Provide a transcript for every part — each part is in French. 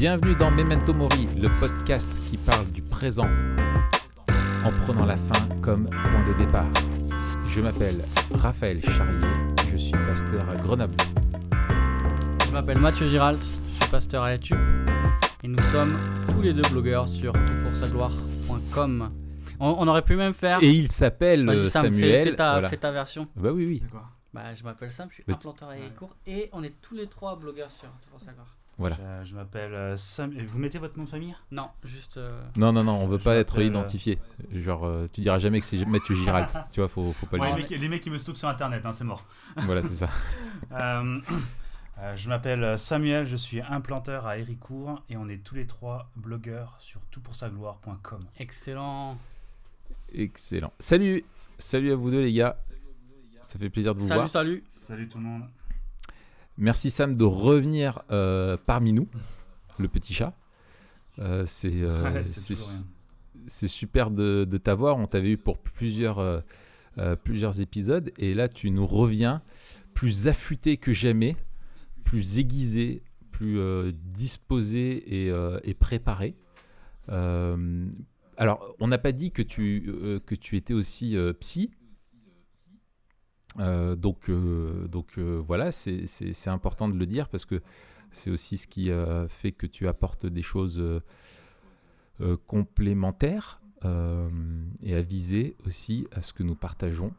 Bienvenue dans Memento Mori, le podcast qui parle du présent en prenant la fin comme point de départ. Je m'appelle Raphaël Charlier, je suis pasteur à Grenoble. Je m'appelle Mathieu Giralt, je suis pasteur à YouTube et nous sommes tous les deux blogueurs sur toutpoursagloire.com. On, on aurait pu même faire. Et il s'appelle Vas-y, euh, Sam, fais- Samuel. fais, ta, voilà. fais ta version. Bah oui, oui, Bah, je m'appelle Sam, je suis implanteur à Héricourt et on est tous les trois blogueurs sur Tout pour sa gloire. Voilà. Je, je m'appelle euh, Sam. Vous mettez votre nom de famille? Non, juste. euh, Non, non, non, on veut Je pas être euh, identifié. Genre, euh, tu diras jamais que c'est Mathieu Giralt. tu vois, faut, faut pas le Ouais, dire. les, mecs, les mecs qui me stockent sur internet, hein, c'est mort. Voilà, c'est ça. Euh, je m'appelle Samuel, je suis implanteur à Héricourt et on est tous les trois blogueurs sur toutpoursagloire.com. excellent. Excellent. Salut, salut à vous deux les gars. Ça fait plaisir de vous Salut, voir. salut. Salut tout le monde. Merci Sam de revenir euh, parmi nous, le petit chat. Euh, c'est euh, Ouais, c'est- super de, de t'avoir. On t'avait eu pour plusieurs, plusieurs épisodes et là tu nous reviens plus affûté que jamais, plus aiguisé, plus disposé et, et préparé. Alors, on n'a pas dit que tu, que tu étais aussi psy. Euh, donc, euh, donc euh, voilà, c'est important de le dire parce que c'est aussi ce qui fait que tu apportes des choses complémentaires et avisées aussi à ce que nous partageons.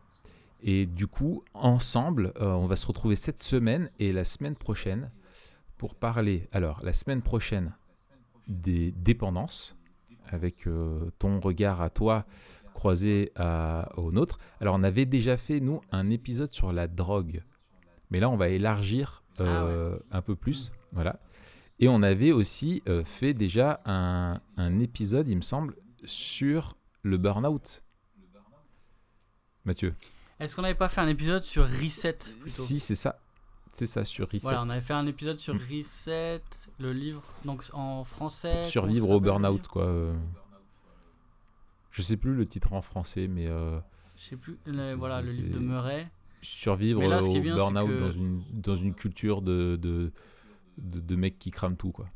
Et du coup, ensemble, on va se retrouver cette semaine et la semaine prochaine pour parler. Alors, la semaine prochaine des dépendances, avec ton regard à toi croisé à- au nôtre. Alors, on avait déjà fait, nous, un épisode sur la drogue. Mais là, on va élargir euh, un peu plus. Voilà. Et on avait aussi euh, fait déjà un, un épisode, il me semble, sur le burn-out. Mathieu. Est-ce qu'on n'avait pas fait un épisode sur Reset plutôt? Si, c'est ça. C'est ça, sur Reset. Voilà, on avait fait un épisode sur. Reset, le livre, donc en français. Pour survivre au burn-out, quoi. Je sais plus le titre en français, mais euh, Je sais plus, le- voilà, le livre de Murray. survivre là, au burn-out que- dans, une, dans une culture de, de, de, de mecs qui crament tout, quoi.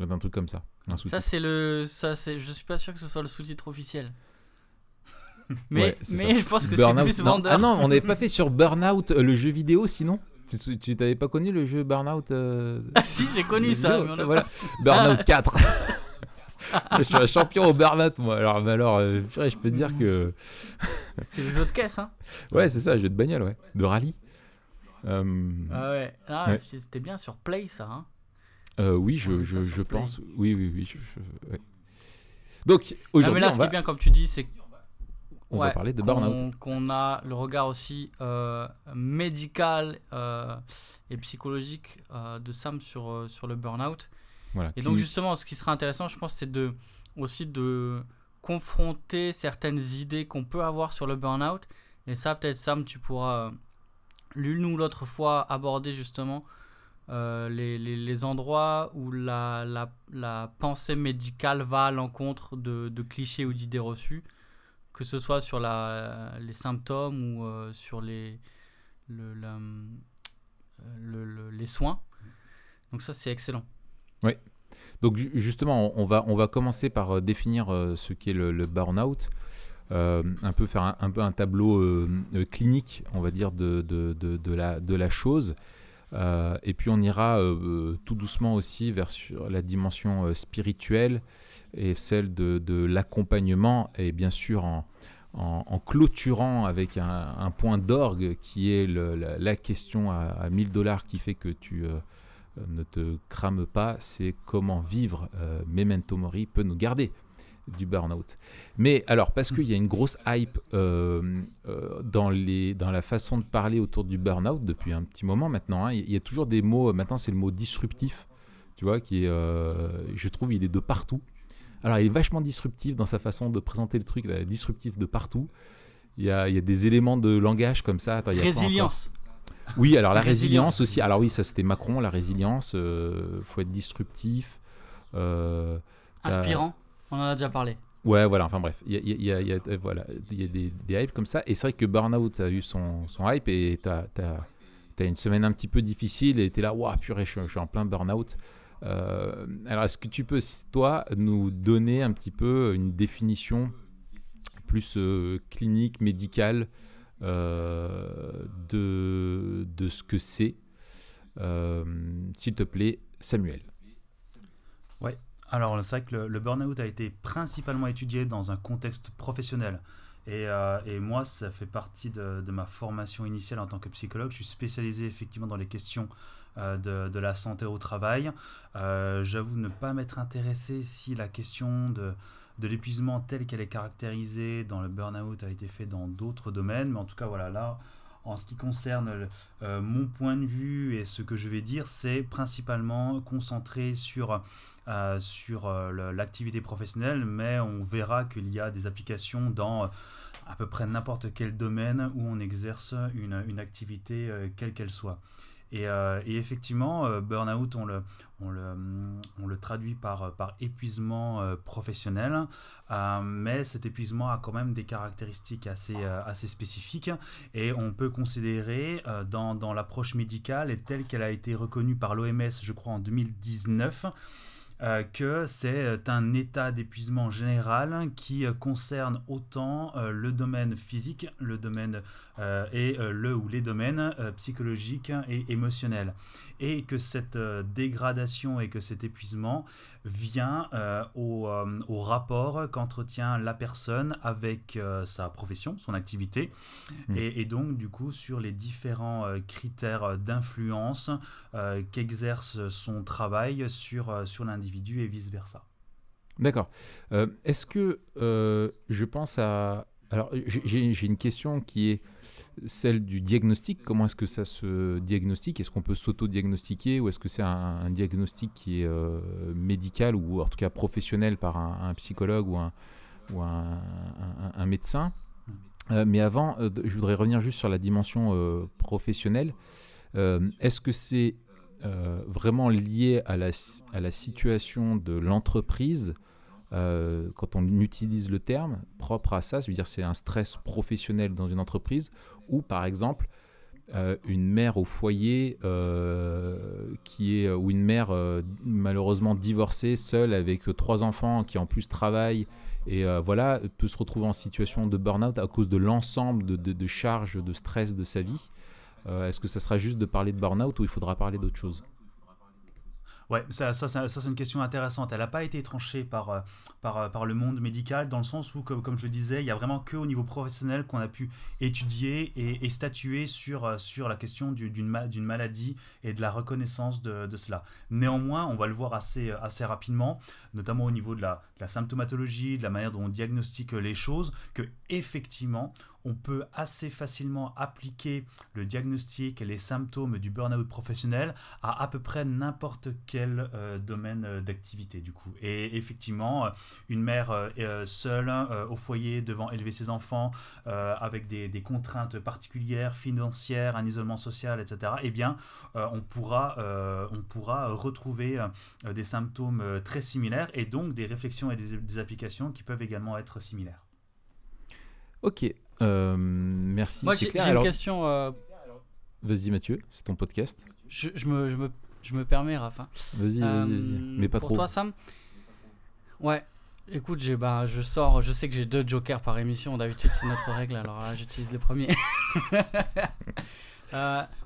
Un truc comme ça. Un Ça c'est le, ça c'est, je suis pas sûr que ce soit le sous-titre officiel. Mais, Ouais, mais je pense que c'est plus non. vendeur. Ah non, on n'avait pas fait sur Burnout, euh, le jeu vidéo, sinon Tu t'avais pas connu le jeu Burnout euh, Ah si, j'ai connu ça. vidéo mais on a Voilà. Burnout 4. Je suis un champion au Burnout, moi. Alors, mais alors euh, purée, je peux te dire que. C'est le jeu de caisse, hein. Ouais, c'est ça, jeu de bagnole, ouais. De rallye. Euh, Ah ouais. Ah, Ouais. C'était bien sur Play, ça. Hein. euh, oui, je, je, je Play. pense. Oui, oui, oui. je- je- ouais. Donc, Ah, mais aujourd'hui, là, ce va, qui est bien, comme tu dis, c'est on va ouais, parler de Burnout. Qu'on a le regard aussi euh, médical euh, et psychologique euh, de Sam sur, sur le burn-out. Voilà. Et donc justement, ce qui sera intéressant, je pense, c'est de aussi de confronter certaines idées qu'on peut avoir sur le burn-out. Et ça, peut-être Sam, tu pourras euh, l'une ou l'autre fois aborder justement euh, les, les- les endroits où la, la, la pensée médicale va à l'encontre de, de clichés ou d'idées reçues, que ce soit sur la, les symptômes ou euh, sur les, le- la- le- le- les soins. Donc ça, c'est excellent. Donc ju- justement, on va, on va commencer par euh, définir euh, ce qu'est le, le burn-out, euh, un peu faire un, peu un tableau clinique, on va dire, de, de, de, de la, chose. Et puis on ira tout doucement aussi vers sur la dimension spirituelle et celle de, l'accompagnement, et bien sûr en, en, clôturant avec un, point d'orgue qui est le- la, la question à, à 1000 dollars qui fait que tu... euh, ne te crame pas, c'est comment vivre euh, Memento Mori peut nous garder du burn-out. Mais alors, parce qu'il y a une grosse hype euh, dans, la façon de parler autour du burn-out depuis un petit moment maintenant, hein, il y a toujours des mots, maintenant c'est le mot disruptif, tu vois, qui est, je trouve, il est de partout. Alors, il est vachement disruptif dans sa façon de présenter le truc, là, disruptif de partout. Il y, a, des éléments de langage comme ça. Résilience. Oui, alors la Résilience. aussi. Alors oui, ça c'était Macron, la résilience. euh, faut être disruptif. euh, Inspirant. On en a déjà parlé. Ouais, voilà, enfin bref, il y a, il y a- il y a- euh, voilà, il y a des, des hypes comme ça. Et c'est vrai que Burnout a eu son, son hype et t'as as, une semaine un petit peu difficile et t'es là, waouh, purée, je, suis- je suis en plein Burnout. alors, est-ce que tu peux, toi, nous donner un petit peu une définition plus clinique, médicale de, de ce que c'est S'il te plaît, Samuel. Ouais, alors c'est vrai que le, burn-out a été principalement étudié dans un contexte professionnel. Et, euh, et, moi, ça fait partie de, de, ma formation initiale en tant que psychologue. Je suis spécialisé effectivement dans les questions euh, de, de, la santé au travail. Euh, j'avoue ne pas m'être intéressé si la question de, de l'épuisement telle qu'elle est caractérisée dans le burn-out a été fait dans d'autres domaines. Mais en tout cas, voilà, là, en ce qui concerne euh, mon point de vue et ce que je vais dire, c'est principalement concentré sur, euh, sur euh, l'activité professionnelle, mais on verra qu'il y a des applications dans à peu près n'importe quel domaine où on exerce une, une activité quelle qu'elle soit. Euh, et, effectivement, euh, burn-out, on le, le, traduit par, par épuisement euh, professionnel, mais cet épuisement a quand même des caractéristiques assez, assez spécifiques. Et on peut considérer dans, dans l'approche médicale et telle qu'elle a été reconnue par l'OMS, je crois, en 2019, euh, que c'est euh, un état d'épuisement général qui euh, concerne autant le domaine physique, le domaine et le ou les domaines psychologiques et émotionnels. Et que cette dégradation et que cet épuisement vient au, au, rapport qu'entretient la personne avec sa profession, son activité, mmh. et, et, donc du coup sur les différents critères d'influence qu'exerce son travail sur, sur l'individu et vice-versa. D'accord. Euh, est-ce que euh, je pense à... Alors j'ai une question qui est celle du diagnostic. Comment est-ce que ça se diagnostique? Est-ce qu'on peut s'auto-diagnostiquer ou est-ce que c'est un, diagnostic qui est euh, médical ou en tout cas professionnel par un, psychologue ou un, ou un, médecin? Mais avant, je voudrais revenir juste sur la dimension professionnelle. est-ce que c'est euh, vraiment lié à la, à la situation de l'entreprise, euh, quand on utilise le terme propre à ça, c'est-à-dire c'est un stress professionnel dans une entreprise, ou par exemple euh, une mère au foyer qui est ou une mère malheureusement divorcée, seule avec trois enfants qui en plus travaillent et voilà peut se retrouver en situation de burn-out à cause de l'ensemble de, de, charges de stress de sa vie. Euh, est-ce que ça sera juste de parler de burn-out ou il faudra parler d'autre chose? Ouais, ça, c'est une question intéressante. Elle n'a pas été tranchée par, euh, euh, par, le monde médical, dans le sens où, comme, comme je le disais, il n'y a vraiment qu'au niveau professionnel qu'on a pu étudier et, statuer sur, sur la question d'une maladie et de la reconnaissance de, de, cela. Néanmoins, on va le voir assez, rapidement, notamment au niveau de la, de la symptomatologie, de la manière dont on diagnostique les choses, que effectivement, on peut assez facilement appliquer le diagnostic et les symptômes du burn-out professionnel à à peu près n'importe quel euh, domaine euh, d'activité du coup. Et effectivement, euh, une mère seule au foyer devant élever ses enfants avec des, contraintes particulières, financières, un isolement social, etc. Eh bien, on pourra, on pourra retrouver des symptômes très similaires et donc des réflexions et des applications qui peuvent également être similaires. Ok, euh, merci. Moi, j'ai une question. Euh, vas-y, Mathieu, c'est ton podcast. Je, je, me, je, me, je me permets, Rafa. Vas-y, vas-y, vas-y. Euh, Mais pas pour trop. Pour toi, Sam? Ouais. Écoute, j'ai, bah, je sors, je sais que j'ai deux jokers par émission. D'habitude, c'est notre règle, alors là, j'utilise le premier.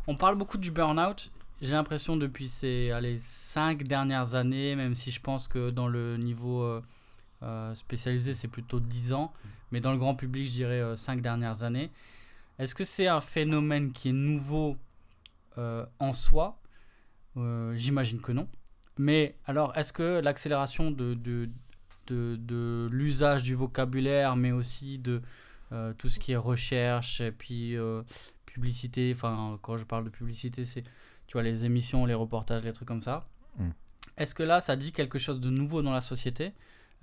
on parle beaucoup du burn-out. J'ai l'impression depuis ces allez, cinq dernières années, même si je pense que dans le niveau spécialisé, c'est plutôt 10 ans mais dans le grand public, je dirais euh, cinq dernières années. Est-ce que c'est un phénomène qui est nouveau euh, en soi? Euh, J'imagine que non. Mais alors, est-ce que l'accélération de, de, de, l'usage du vocabulaire, mais aussi de tout ce qui est recherche et puis publicité, enfin, quand je parle de publicité, c'est tu vois les émissions, les reportages, les trucs comme ça. Hmm. Est-ce que là, ça dit quelque chose de nouveau dans la société?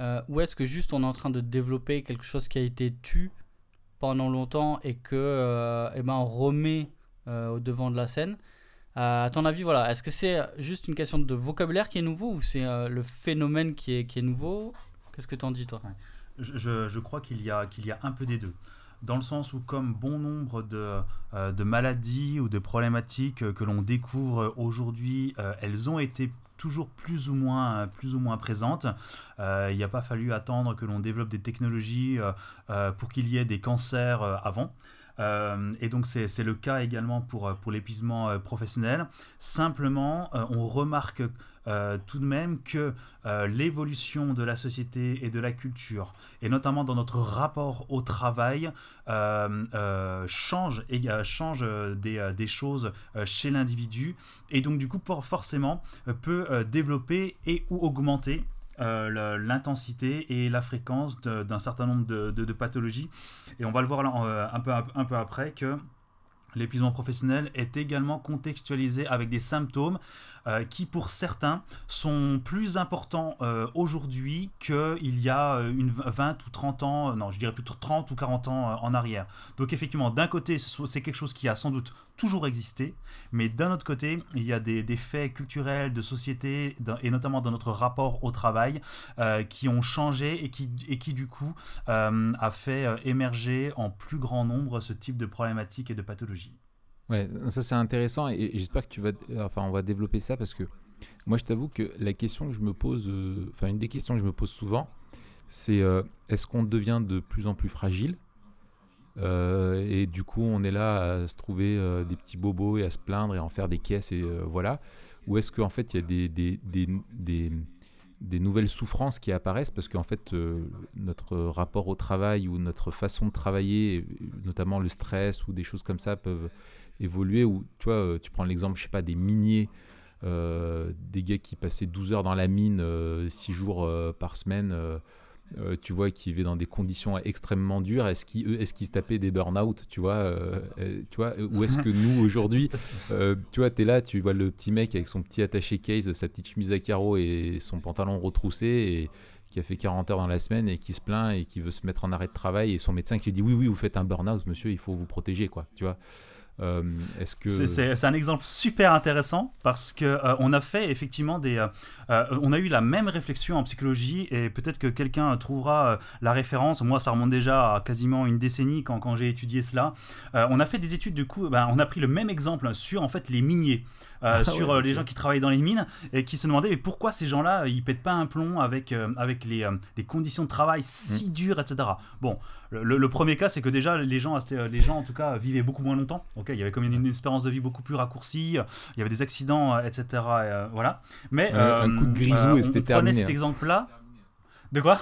Euh, ou est-ce que juste on est en train de développer quelque chose qui a été tu pendant longtemps et que euh, eh ben on remet euh, au devant de la scène? À ton avis, voilà, est-ce que c'est juste une question de vocabulaire qui est nouveau ou c'est le phénomène qui est, qui est nouveau? Qu'est-ce que tu en dis toi? Je, je, crois qu'il y, qu'il y a un peu des deux. Dans le sens où comme bon nombre de, de maladies ou de problématiques que l'on découvre aujourd'hui, elles ont été toujours plus ou moins, plus ou moins présentes. il n'y a pas fallu attendre que l'on développe des technologies pour qu'il y ait des cancers avant. Euh, et donc c'est le cas également pour, pour l'épuisement euh, professionnel. Simplement, euh, on remarque tout de même que l'évolution de la société et de la culture, et notamment dans notre rapport au travail, change, change des, des, choses chez l'individu, et donc du coup forcément peut développer et ou augmenter euh, l'intensité et la fréquence d'un certain nombre de, pathologies. Et on va le voir euh, un, peu, un peu après que l'épuisement professionnel est également contextualisé avec des symptômes euh, qui pour certains sont plus importants euh, aujourd'hui qu'il y a euh, une 20 ou 30 ans, non je dirais plutôt 30 ou 40 ans en arrière. Donc effectivement d'un côté c'est quelque chose qui a sans doute toujours existé, mais d'un autre côté il y a des, faits culturels, de société et notamment dans notre rapport au travail qui ont changé et qui, et qui du coup a fait émerger en plus grand nombre ce type de problématiques et de pathologies. Ouais, ça c'est intéressant et, j'espère que tu vas, enfin, on va développer ça parce que moi je t'avoue que la question que je me pose, euh, enfin une des questions que je me pose souvent, c'est euh, est-ce qu'on devient de plus en plus fragile? Euh, et du coup on est là à se trouver des petits bobos et à se plaindre et à en faire des caisses et voilà, ou est-ce qu'en fait il y a des des nouvelles souffrances qui apparaissent parce qu'en fait notre rapport au travail ou notre façon de travailler, notamment le stress ou des choses comme ça peuvent évoluer. Ou tu vois, euh, tu prends l'exemple, je sais pas, des miniers, euh, des gars qui passaient 12 heures dans la mine, 6 euh, jours par semaine. Tu vois, qui vivaient dans des conditions extrêmement dures, est-ce qu'ils est se tapaient des burn-out, tu vois, tu vois Ou est-ce que nous, aujourd'hui, tu vois, tu es là, tu vois le petit mec avec son petit attaché case, sa petite chemise à carreaux et son pantalon retroussé, et qui a fait 40 heures dans la semaine et qui se plaint et qui veut se mettre en arrêt de travail, et son médecin qui lui dit oui, oui, vous faites un burn-out, monsieur, il faut vous protéger, quoi, tu vois euh, c'est un exemple super intéressant parce que euh, on a fait effectivement des, euh, on a eu la même réflexion en psychologie et peut-être que quelqu'un trouvera la référence. Moi, ça remonte déjà à quasiment une décennie quand, quand j'ai étudié cela. on a fait des études du coup, ben, on a pris le même exemple sur en fait les miniers. Ah sur les gens qui travaillent dans les mines et qui se demandaient mais pourquoi ces gens-là ils pètent pas un plomb avec, avec les, les, conditions de travail si mm. dures, etc. Bon, le, premier cas, c'est que déjà, les gens, les gens, en tout cas, vivaient beaucoup moins longtemps. Ok, il y avait comme une, espérance de vie beaucoup plus raccourcie. Il y avait des accidents, etc. Euh, voilà. Mais un coup de grisou et c'était terminé. cet hein. exemple-là. De quoi?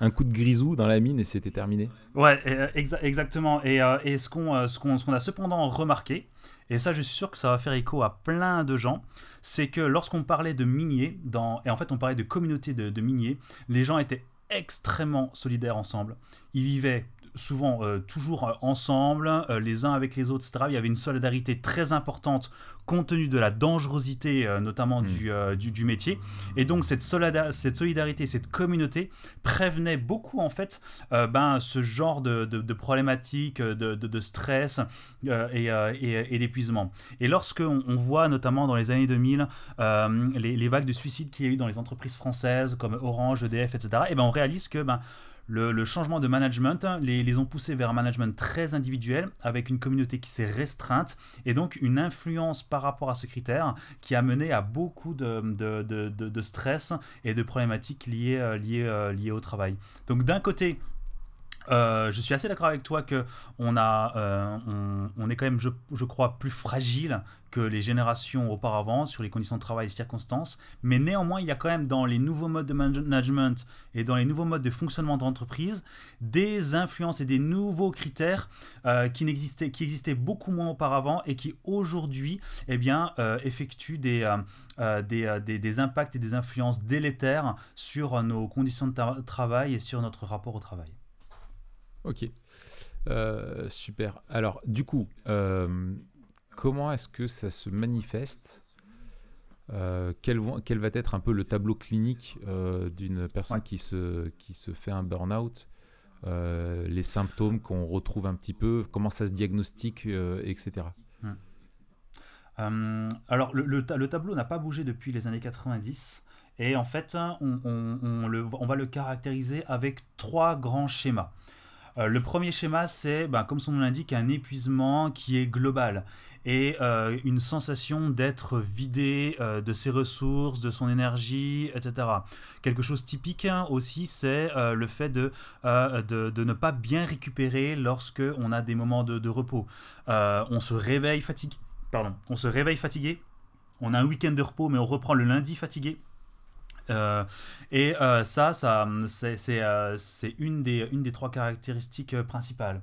Un coup de grisou dans la mine et c'était terminé. Ouais, exactement. Et, euh, et ce qu'on ce qu'on a cependant remarqué, et ça je suis sûr que ça va faire écho à plein de gens, c'est que lorsqu'on parlait de miniers, dans, et en fait on parlait de communauté de, de miniers, les gens étaient extrêmement solidaires ensemble. Ils vivaient souvent euh, toujours euh, ensemble, euh, les uns avec les autres, etc. Il y avait une solidarité très importante compte tenu de la dangerosité notamment hmm. du, du, métier. Et donc cette, cette solidarité, cette communauté prévenait beaucoup en fait ben, ce genre de, de, problématiques, de, de, stress et, et, d'épuisement. Et lorsque on, voit notamment dans les années 2000 les, les, vagues de suicides qu'il y a eu dans les entreprises françaises comme Orange, EDF, etc., et ben on réalise que ben, le, changement de management les, les, ont poussés vers un management très individuel avec une communauté qui s'est restreinte et donc une influence par rapport à ce critère qui a mené à beaucoup de, de, de, stress et de problématiques liées, euh, liées, euh, liées au travail. Donc d'un côté, euh, je suis assez d'accord avec toi que on a, euh, on, est quand même, je, je, crois, plus fragile que les générations auparavant sur les conditions de travail et les circonstances. Mais néanmoins, il y a quand même dans les nouveaux modes de management et dans les nouveaux modes de fonctionnement d'entreprise des influences et des nouveaux critères euh, qui n'existaient, qui existaient beaucoup moins auparavant et qui aujourd'hui, eh bien, effectuent des, des, des, des, impacts et des influences délétères sur nos conditions de travail et sur notre rapport au travail. Ok. Euh, super. Alors, du coup, euh, comment est-ce que ça se manifeste euh, quel, quel, va être un peu le tableau clinique d'une personne qui, se, qui se fait un burn-out Les symptômes qu'on retrouve un petit peu, comment ça se diagnostique, etc. Alors, le, le, tableau n'a pas bougé depuis les années 90. Et en fait, on, on, le, on va le caractériser avec trois grands schémas. Euh, le premier schéma, c'est, ben, comme son nom l'indique, un épuisement qui est global et euh, une sensation d'être vidé euh, de ses ressources, de son énergie, etc. Quelque chose typique hein, aussi, c'est le fait de, de, ne pas bien récupérer lorsque on a des moments de, repos. on se réveille fatigué. Pardon, on se réveille fatigué. On a un week-end de repos, mais on reprend le lundi fatigué. Euh, et euh, ça, ça c'est euh, une, des, une des trois caractéristiques principales.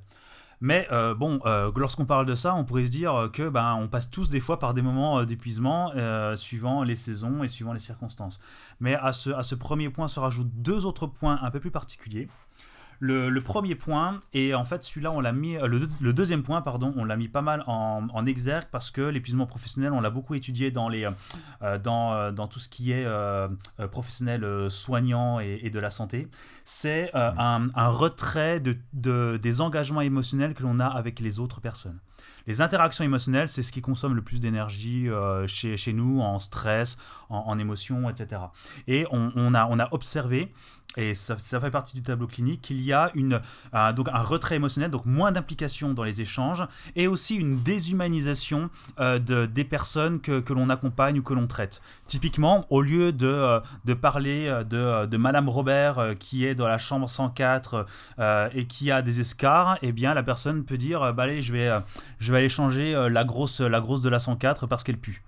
Mais bon, lorsqu'on parle de ça, on pourrait se dire que ben, on passe tous des fois par des moments d'épuisement suivant les saisons et suivant les circonstances. Mais à ce, à ce premier point se rajoutent deux autres points un peu plus particuliers. Le, premier point, et en fait celui-là, on l'a mis, le, deuxième point, pardon, on l'a mis pas mal en, exergue parce que l'épuisement professionnel, on l'a beaucoup étudié dans, les, euh, dans, euh, dans, tout ce qui est euh, professionnel soignant et, de la santé. C'est un, un, retrait de, de, des engagements émotionnels que l'on a avec les autres personnes. Les interactions émotionnelles, c'est ce qui consomme le plus d'énergie chez, chez, nous, en stress, en, en émotion, etc. Et on, on, a, on a observé et ça, fait partie du tableau clinique, qu'il y a donc un retrait émotionnel, donc moins d'implication dans les échanges, et aussi une déshumanisation euh, de, des personnes que, l'on accompagne ou que l'on traite. Typiquement, au lieu de, euh, parler euh, de, Madame Robert qui est dans la chambre 104 et qui a des escarres, eh bien la personne peut dire bah, allez, je vais, je vais aller changer la grosse, la grosse de la 104 parce qu'elle pue.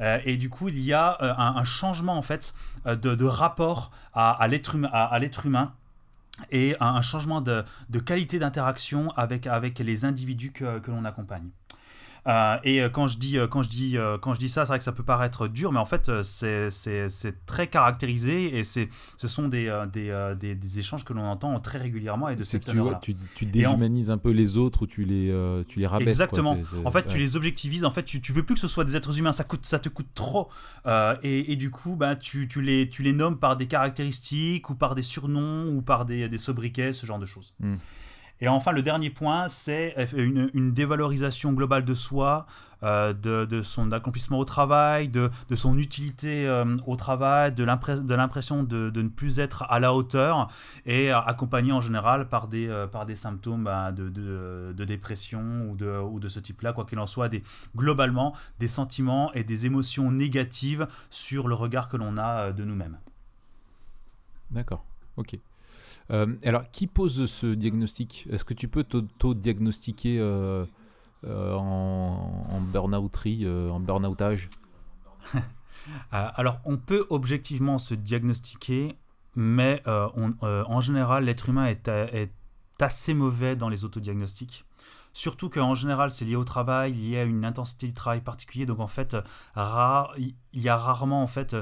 Euh, et du coup, il y a euh, un, changement en fait euh, de, rapport à, à l'être humain, et un, changement de, qualité d'interaction avec les individus que l'on accompagne. Euh, et euh, quand je dis, euh, quand je dis, quand je dis ça, c'est vrai que ça peut paraître dur, mais en fait, c'est très caractérisé et ce sont des, des, des, échanges que l'on entend très régulièrement et de cette tu, tu, tu déshumanises un peu les autres ou tu les, tu les rabaisses. Exactement. en fait, tu les objectivises. En fait, tu, tu veux plus que ce soit des êtres humains. Ça, coûte, ça te coûte trop. et, et, du coup, bah, tu, tu, les, tu les nommes par des caractéristiques ou par des surnoms ou par des, des sobriquets, ce genre de choses. Hmm. Et enfin, le dernier point, c'est une, dévalorisation globale de soi, euh, de, son accomplissement au travail, de, son utilité euh, au travail, de l'impression de, ne plus être à la hauteur, et accompagné en général par des, euh, symptômes bah, de, dépression ou de, ce type-là, quoi qu'il en soit, globalement des sentiments et des émotions négatives sur le regard que l'on a de nous-mêmes. D'accord, ok. Euh, alors, qui pose ce diagnostic? Est-ce que tu peux t'auto-diagnostiquer euh, euh, en, burn-outerie, en burn-outage? Alors, on peut objectivement se diagnostiquer, mais en général, l'être humain est, est, assez mauvais dans les autodiagnostics. Surtout qu'en général, c'est lié au travail, lié à une intensité du travail particulier. Donc en fait, il y a rarement en fait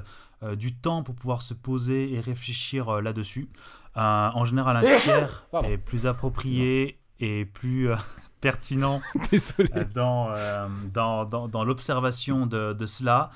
du temps pour pouvoir se poser et réfléchir là-dessus en général, un tiers est plus approprié et plus euh, pertinent euh, dans, euh, dans, dans, dans l'observation de, de, cela.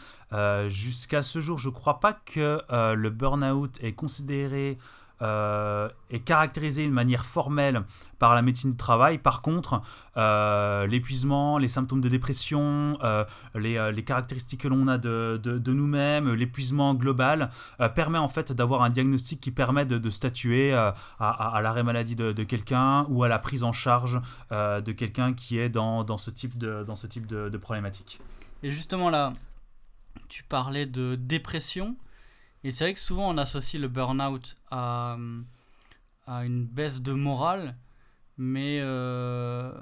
Jusqu'à ce jour, je ne crois pas que le burn-out est considéré euh, est caractérisé de manière formelle par la médecine du travail. Par contre, euh, l'épuisement, les symptômes de dépression, euh, les, caractéristiques que l'on a de, nous-mêmes, l'épuisement global, permet en fait d'avoir un diagnostic qui permet de, statuer à, l'arrêt maladie de, quelqu'un ou à la prise en charge de quelqu'un qui est dans, ce type de, dans ce type de problématique. Et justement là, tu parlais de dépression. Et c'est vrai que souvent on associe le burn-out à, à, une baisse de morale, mais euh,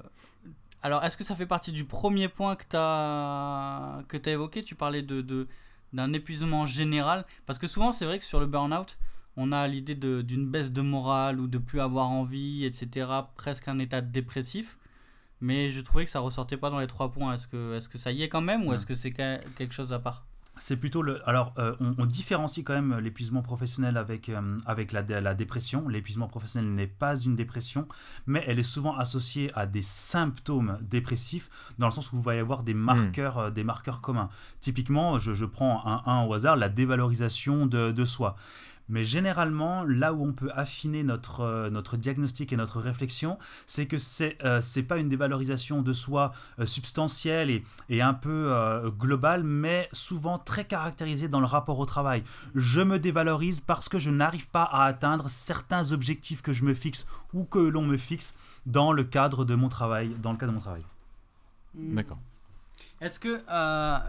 alors est-ce que ça fait partie du premier point que tu as, que as évoqué? Tu parlais de, d'un épuisement général, parce que souvent c'est vrai que sur le burn-out, on a l'idée d'une baisse de morale ou de plus avoir envie, etc., presque un état dépressif. Mais je trouvais que ça ressortait pas dans les trois points. Est-ce que, est -ce que ça y est quand même ou est-ce que c'est quelque chose à part? C'est plutôt le. Alors, euh, on, différencie quand même l'épuisement professionnel avec, euh, avec la, la dépression. L'épuisement professionnel n'est pas une dépression, mais elle est souvent associée à des symptômes dépressifs, dans le sens où il va y avoir des marqueurs, euh, des marqueurs communs. Typiquement, je, je prends un, un, au hasard, la dévalorisation de, de soi. Mais généralement, là où on peut affiner notre, euh, notre diagnostic et notre réflexion, c'est que c'est euh, c'est pas une dévalorisation de soi euh, substantielle et, et, un peu globale, mais souvent très caractérisée dans le rapport au travail. Je me dévalorise parce que je n'arrive pas à atteindre certains objectifs que je me fixe ou que l'on me fixe dans le cadre de mon travail. Dans le cadre de mon travail. Hmm. D'accord. Est-ce que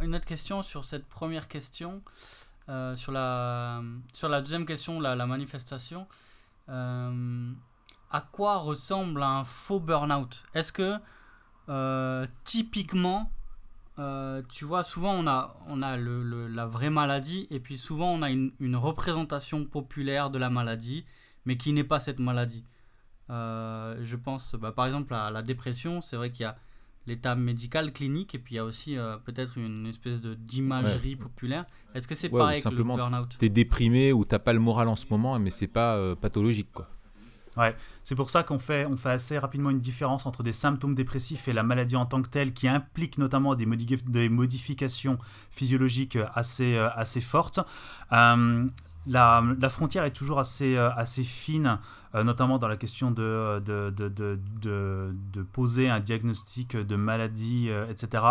une autre question sur cette première question? Euh, sur, la, sur la deuxième question, la, manifestation, euh, à quoi ressemble un faux burn-out? Est-ce que euh, typiquement, tu vois, souvent on a, on a le, la vraie maladie et puis souvent on a une, une, représentation populaire de la maladie, mais qui n'est pas cette maladie. je pense bah, par exemple à la dépression, c'est vrai qu'il y a l'état médical clinique et puis il y a aussi euh, peut-être une espèce de d'imagerie populaire. Est-ce que c'est pareil que le burn-out Tu es déprimé ou t'as pas le moral en ce moment, mais c'est pas euh, pathologique quoi. Ouais, c'est pour ça qu'on fait, on fait assez rapidement une différence entre des symptômes dépressifs et la maladie en tant que telle, qui implique notamment des, des modifications physiologiques assez, euh, assez fortes la, frontière est toujours assez, euh, fine, euh, notamment dans la question de, de, poser un diagnostic de maladie, euh, etc.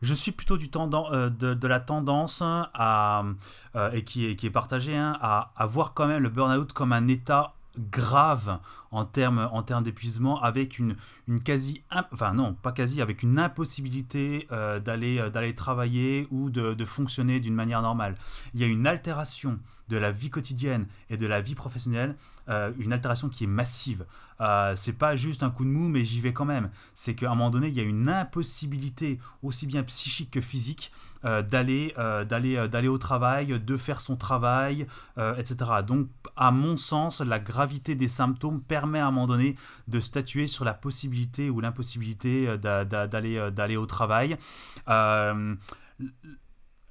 Je suis plutôt du de, la tendance et qui est, qui est partagée hein, à, à voir quand même le burn-out comme un état grave en termes en d'épuisement avec une, une quasi enfin non pas quasi avec une impossibilité euh, d'aller euh, d'aller travailler ou de, de fonctionner d'une manière normale. Il y a une altération de la vie quotidienne et de la vie professionnelle euh, une altération qui est massive. C'est pas juste un coup de mou mais j'y vais quand même. C'est qu'à un moment donné il y a une impossibilité aussi bien psychique que physique d'aller d'aller d'aller au travail de faire son travail etc donc à mon sens la gravité des symptômes permet à un moment donné de statuer sur la possibilité ou l'impossibilité euh, d'aller euh, d'aller au travail.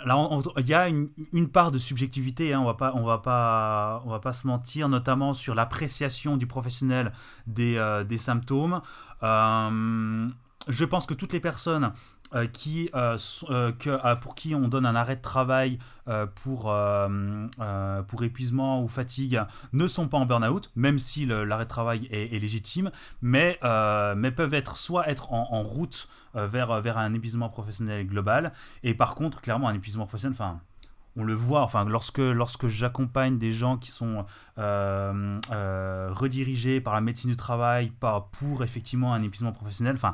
Euh, là, il y a une, part de subjectivité, hein, on va pas, va pas, se mentir, notamment sur l'appréciation du professionnel des, des symptômes. je pense que toutes les personnes euh, qui, euh, euh, que, pour qui on donne un arrêt de travail pour, pour épuisement ou fatigue ne sont pas en burn-out, même si l'arrêt de travail est, légitime, mais, mais peuvent être soit être en, route vers, vers un épuisement professionnel global, et par contre, clairement, un épuisement professionnel, enfin, on le voit, enfin, lorsque, lorsque j'accompagne des gens qui sont redirigés par la médecine du travail pour effectivement un épuisement professionnel, enfin,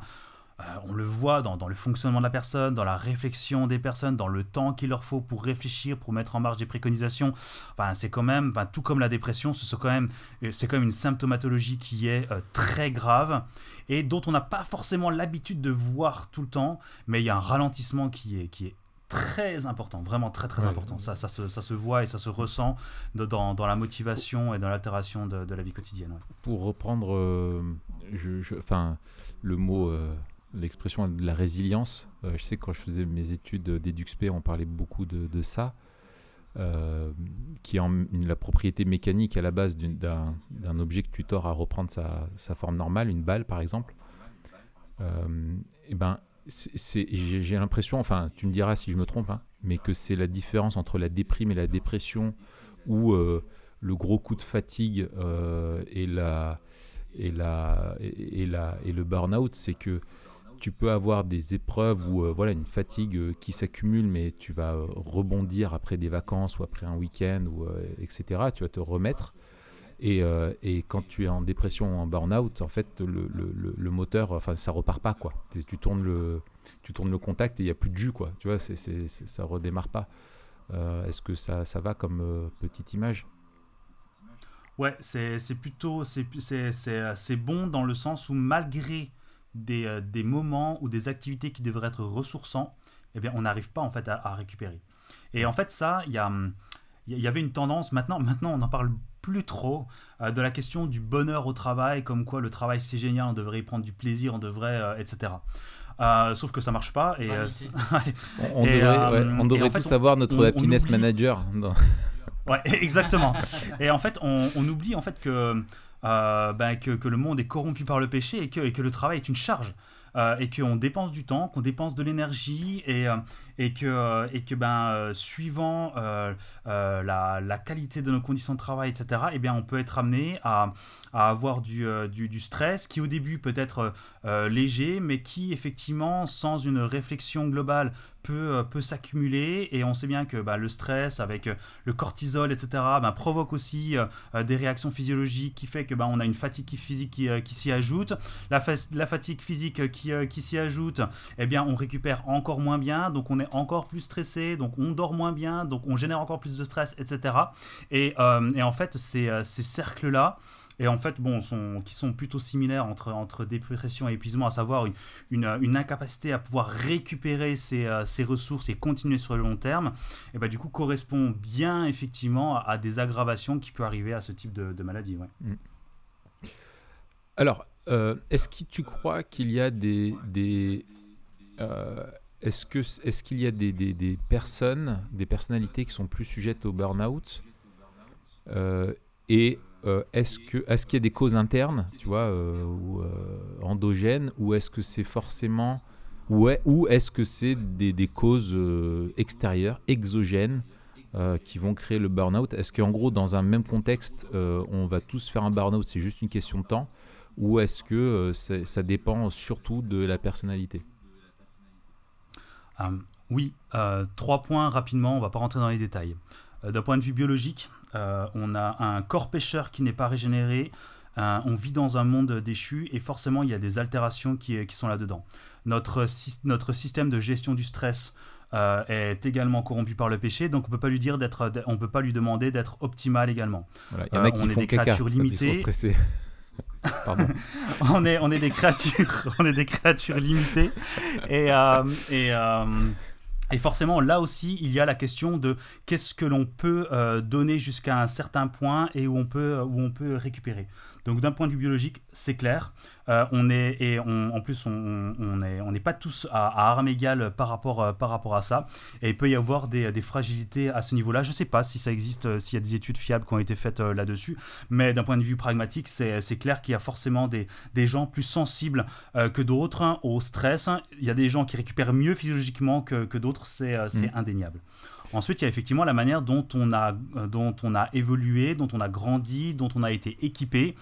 euh, on le voit dans, le fonctionnement de la personne, dans la réflexion des personnes, dans le temps qu'il leur faut pour réfléchir, pour mettre en marche des préconisations. Enfin, c'est quand même, enfin, tout comme la dépression, c'est quand même, euh, c'est quand même une symptomatologie qui est euh, très grave et dont on n'a pas forcément l'habitude de voir tout le temps, mais il y a un ralentissement qui est, qui est très important, vraiment très très important. Ça, ça, se, ça se voit et ça se ressent dans, dans la motivation et dans l'altération de, la vie quotidienne. Pour reprendre, je, le mot l'expression de la résilience. Euh, je sais que quand je faisais mes études d'EduxP, on parlait beaucoup de, ça, euh, qui est la propriété mécanique à la base d'un objet que tu tords à reprendre sa, forme normale, une balle par exemple. et euh, eh ben, j'ai l'impression, enfin, tu me diras si je me trompe, hein, mais que c'est la différence entre la déprime et la dépression, ou le gros coup de fatigue et la et la et, la et le burn-out, c'est que tu peux avoir des épreuves ou euh, voilà une fatigue euh, qui s'accumule, mais tu vas euh, rebondir après des vacances ou après un week-end ou etc. Tu vas te remettre. Et, et, quand tu es en dépression ou en burn-out, en fait, le, le, moteur, enfin, ça repart pas quoi. Tu tournes le, tu tournes le contact et il y a plus de jus quoi. Tu vois, ça redémarre pas. est-ce que ça, ça va comme petite image? Ouais, c'est, plutôt c'est bon dans le sens où malgré des, euh, des, moments ou des activités qui devraient être ressourçants, eh bien, on n'arrive pas en fait à, récupérer. Et en fait, ça, il y, avait une tendance, maintenant, maintenant on n'en parle plus trop, euh, de la question du bonheur au travail, comme quoi le travail c'est génial, on devrait y prendre du plaisir, on devrait, euh, etc. sauf que ça marche pas. Et, on, devrait, on devrait tous savoir notre happiness manager. ouais, exactement. et en fait, on, on, oublie en fait que euh, ben, que, le monde est corrompu par le péché et que, le travail est une charge. euh, et qu'on dépense du temps, qu'on dépense de l'énergie et, euh, que, ben, suivant la, qualité de nos conditions de travail, etc., bien, on peut être amené à, avoir du, du, stress qui au début peut être léger, mais qui effectivement, sans une réflexion globale peut, euh, peut s'accumuler et on sait bien que bah, le stress avec euh, le cortisol, etc., bah, provoque aussi euh, des réactions physiologiques qui fait que bah, on a une fatigue physique qui, s'y ajoute. La, fatigue physique qui, s'y ajoute, eh bien, on récupère encore moins bien, donc on est encore plus stressé, donc on dort moins bien, donc on génère encore plus de stress, etc. Et, en fait, ces, ces cercles-là, et en fait, bon, qui sont plutôt similaires entre, entre dépression et épuisement, à savoir une, une, incapacité à pouvoir récupérer ses, euh, ressources et continuer sur le long terme, et bah, du coup correspond bien effectivement à, des aggravations qui peuvent arriver à ce type de, maladie. Ouais. Mm. Alors, euh, est-ce que tu crois qu'il y a des... des euh, est-ce, que, est-ce qu'il y a des, des, personnes, des personnalités qui sont plus sujettes au burn-out et euh, est-ce que est-ce qu'il y a des causes internes, tu vois, euh, euh, endogènes, ou est-ce que c'est forcément ou, est-ce que c'est des, causes extérieures, exogènes, qui vont créer le burn-out? Est-ce qu'en gros, dans un même contexte, on va tous faire un burn-out, c'est juste une question de temps, ou est-ce que ça dépend surtout de la personnalité? Oui, trois points rapidement, on va pas rentrer dans les détails. D'un point de vue biologique, euh, on a un corps pêcheur qui n'est pas régénéré, euh, on vit dans un monde déchu et forcément il y a des altérations qui, sont là-dedans. Notre, notre système de gestion du stress euh, est également corrompu par le péché, donc on peut pas lui dire d'être, on peut pas lui demander d'être optimal également. Il y en a qui on est des créatures limitées. on est on est des créatures on est des créatures limitées et et et forcément, là aussi, il y a la question de qu'est-ce que l'on peut euh, donner jusqu'à un certain point et où on peut, où on peut récupérer. Donc d'un point de vue biologique, c'est clair. Euh, on est et en plus on n'est on, pas tous à, armes égales par rapport euh, par rapport à ça. Et il peut y avoir des, fragilités à ce niveau-là. Je ne sais pas si ça existe, euh, s'il y a des études fiables qui ont été faites là-dessus. Mais d'un point de vue pragmatique, c'est clair qu'il y a forcément des, gens plus sensibles que d'autres hein, au stress. Il y a des gens qui récupèrent mieux physiologiquement que, d'autres. C'est mm. indéniable. Ensuite, il y a effectivement la manière dont on a, euh, dont on a évolué, dont on a grandi, dont on a été équipé.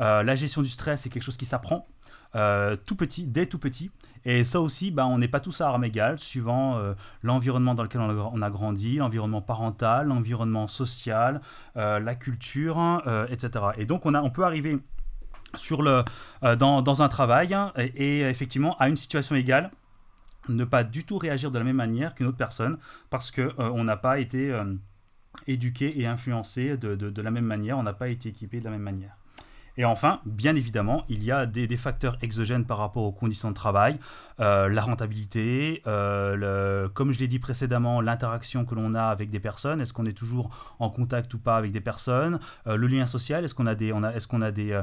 Euh, la gestion du stress, c'est quelque chose qui s'apprend. Euh, tout petit, dès tout petit. Et ça aussi, bah, on n'est pas tous à armes égales, suivant l'environnement dans lequel on a, grandi, l'environnement parental, l'environnement social, la culture, etc. Et donc, on, a, on peut arriver sur le, dans, un travail hein, et, effectivement à une situation égale ne pas du tout réagir de la même manière qu'une autre personne parce qu'on euh, n'a pas été euh, éduqué et influencé de, de, la même manière, on n'a pas été équipé de la même manière. Et enfin, bien évidemment, il y a des, des, facteurs exogènes par rapport aux conditions de travail, euh, la rentabilité, euh, comme je l'ai dit précédemment, l'interaction que l'on a avec des personnes, est-ce qu'on est toujours en contact ou pas avec des personnes, euh, le lien social, est-ce qu'on a des, on a, est-ce qu'on a des,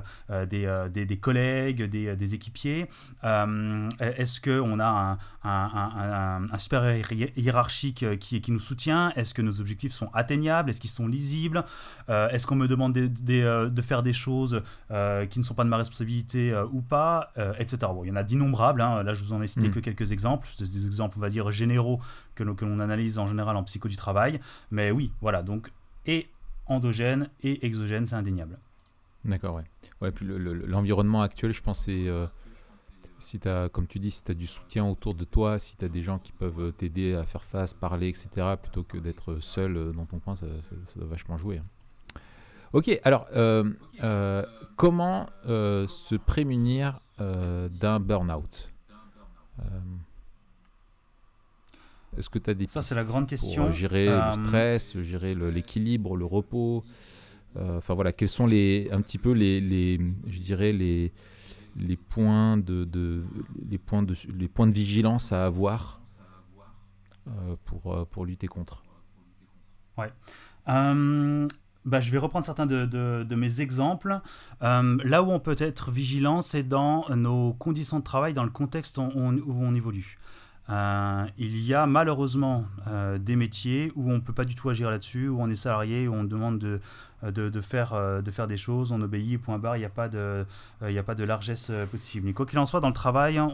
des, des, des, collègues, des, des équipiers, est-ce qu'on a un, un, un, supérieur hiérarchique qui, qui nous soutient, est-ce que nos objectifs sont atteignables, est-ce qu'ils sont lisibles, est-ce qu'on me demande de, de faire des choses qui ne sont pas de ma responsabilité ou pas, etc. Bon, il y en a d'innombrables, hein. là je vous en citer mm. que quelques exemples, des exemples, on va dire, généraux que, que l'on analyse en général en psycho du travail. Mais oui, voilà, donc, et endogène et exogène, c'est indéniable. D'accord, ouais. Ouais, puis l'environnement actuel, je pense, c'est. Euh, si tu as, comme tu dis, si tu as du soutien autour de toi, si tu as des gens qui peuvent t'aider à faire face, parler, etc., plutôt que d'être seul euh, dans ton coin, ça, doit vachement jouer. Hein. Ok, alors, euh, comment se prémunir d'un burn-out? euh, est-ce que tu as des Ça, c'est la grande question. Pour gérer le euh, stress, gérer l'équilibre, le, repos euh, Enfin voilà, quels sont les, un petit peu les, les je dirais les, les points de, de, les points de les points de vigilance à avoir pour pour lutter contre? Ouais. Bah, je vais reprendre certains de, mes exemples. là où on peut être vigilant, c'est dans nos conditions de travail, dans le contexte où on évolue. Euh, il y a malheureusement euh, des métiers où on ne peut pas du tout agir là-dessus, où on est salarié, où on demande de, faire, de faire des choses, on obéit, point barre, il n'y a, pas de, a pas de largesse possible. Mais quoi qu'il en soit, dans le travail, hein,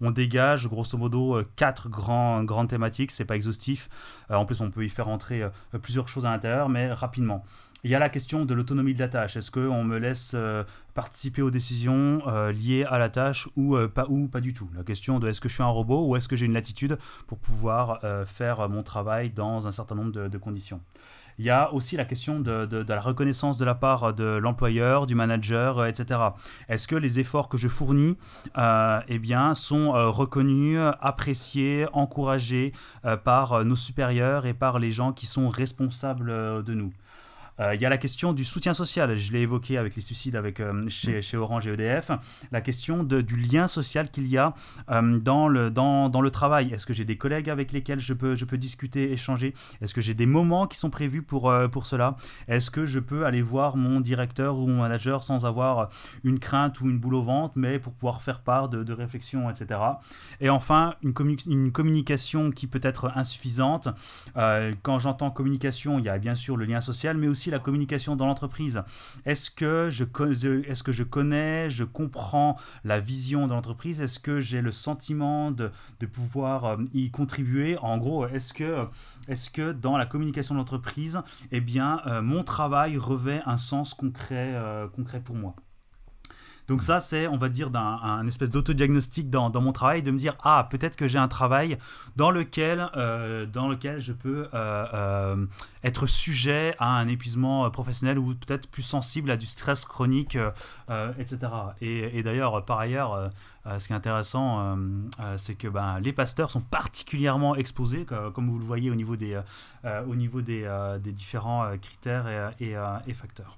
on, dégage grosso modo quatre grandes thématiques, c'est pas exhaustif. en plus, on peut y faire entrer plusieurs choses à l'intérieur, mais rapidement. Il y a la question de l'autonomie de la tâche. Est-ce qu'on me laisse euh, participer aux décisions euh, liées à la tâche ou euh, pas ou pas du tout? La question de est-ce que je suis un robot ou est-ce que j'ai une latitude pour pouvoir faire mon travail dans un certain nombre de, conditions? Il y a aussi la question de, la reconnaissance de la part de l'employeur, du manager, etc. Est-ce que les efforts que je fournis eh bien, sont reconnus, appréciés, encouragés par nos supérieurs et par les gens qui sont responsables de nous? Il y a la question du soutien social, je l'ai évoqué avec les suicides avec, euh, chez, chez, Orange et EDF, la question de, du lien social qu'il y a euh, dans, le, dans, dans le travail. Est-ce que j'ai des collègues avec lesquels je peux, je peux discuter, échanger? Est-ce que j'ai des moments qui sont prévus pour, pour cela? Est-ce que je peux aller voir mon directeur ou mon manager sans avoir une crainte ou une boule au ventre, mais pour pouvoir faire part de, de réflexions, etc. Et enfin, une, une communication qui peut être insuffisante. quand j'entends communication, il y a bien sûr le lien social, mais aussi la communication dans l'entreprise. Est-ce que je, connais, je comprends la vision de l'entreprise? Est-ce que j'ai le sentiment de, pouvoir euh, y contribuer? En gros, est-ce que, dans la communication de l'entreprise, eh euh, mon travail revêt un sens concret, euh, concret pour moi? Donc ça, c'est, on va dire, un, espèce d'autodiagnostic dans, dans mon travail, de me dire, ah, peut-être que j'ai un travail dans lequel, euh, dans lequel je peux euh, euh, être sujet à un épuisement professionnel ou peut-être plus sensible à du stress chronique, etc. Et, d'ailleurs, par ailleurs, ce qui est intéressant, c'est que ben, les pasteurs sont particulièrement exposés, comme vous le voyez au niveau des, différents critères et facteurs.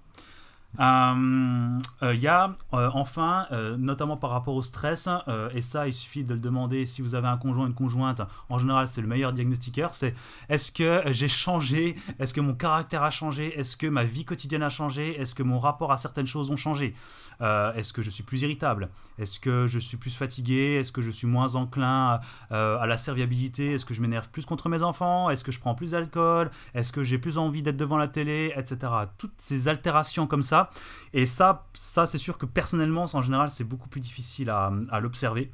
Il euh, euh, y a euh, enfin, notamment par rapport au stress, et ça il suffit de le demander si vous avez un conjoint, une conjointe, en général c'est le meilleur diagnostiqueur, c'est est-ce que j'ai changé, est-ce que mon caractère a changé, est-ce que ma vie quotidienne a changé, est-ce que mon rapport à certaines choses ont changé, est-ce que je suis plus irritable, est-ce que je suis plus fatigué, est-ce que je suis moins enclin à, à la serviabilité, est-ce que je m'énerve plus contre mes enfants, est-ce que je prends plus d'alcool, est-ce que j'ai plus envie d'être devant la télé, etc. Toutes ces altérations comme ça, et ça, ça c'est sûr que personnellement, en général, c'est beaucoup plus difficile à, l'observer.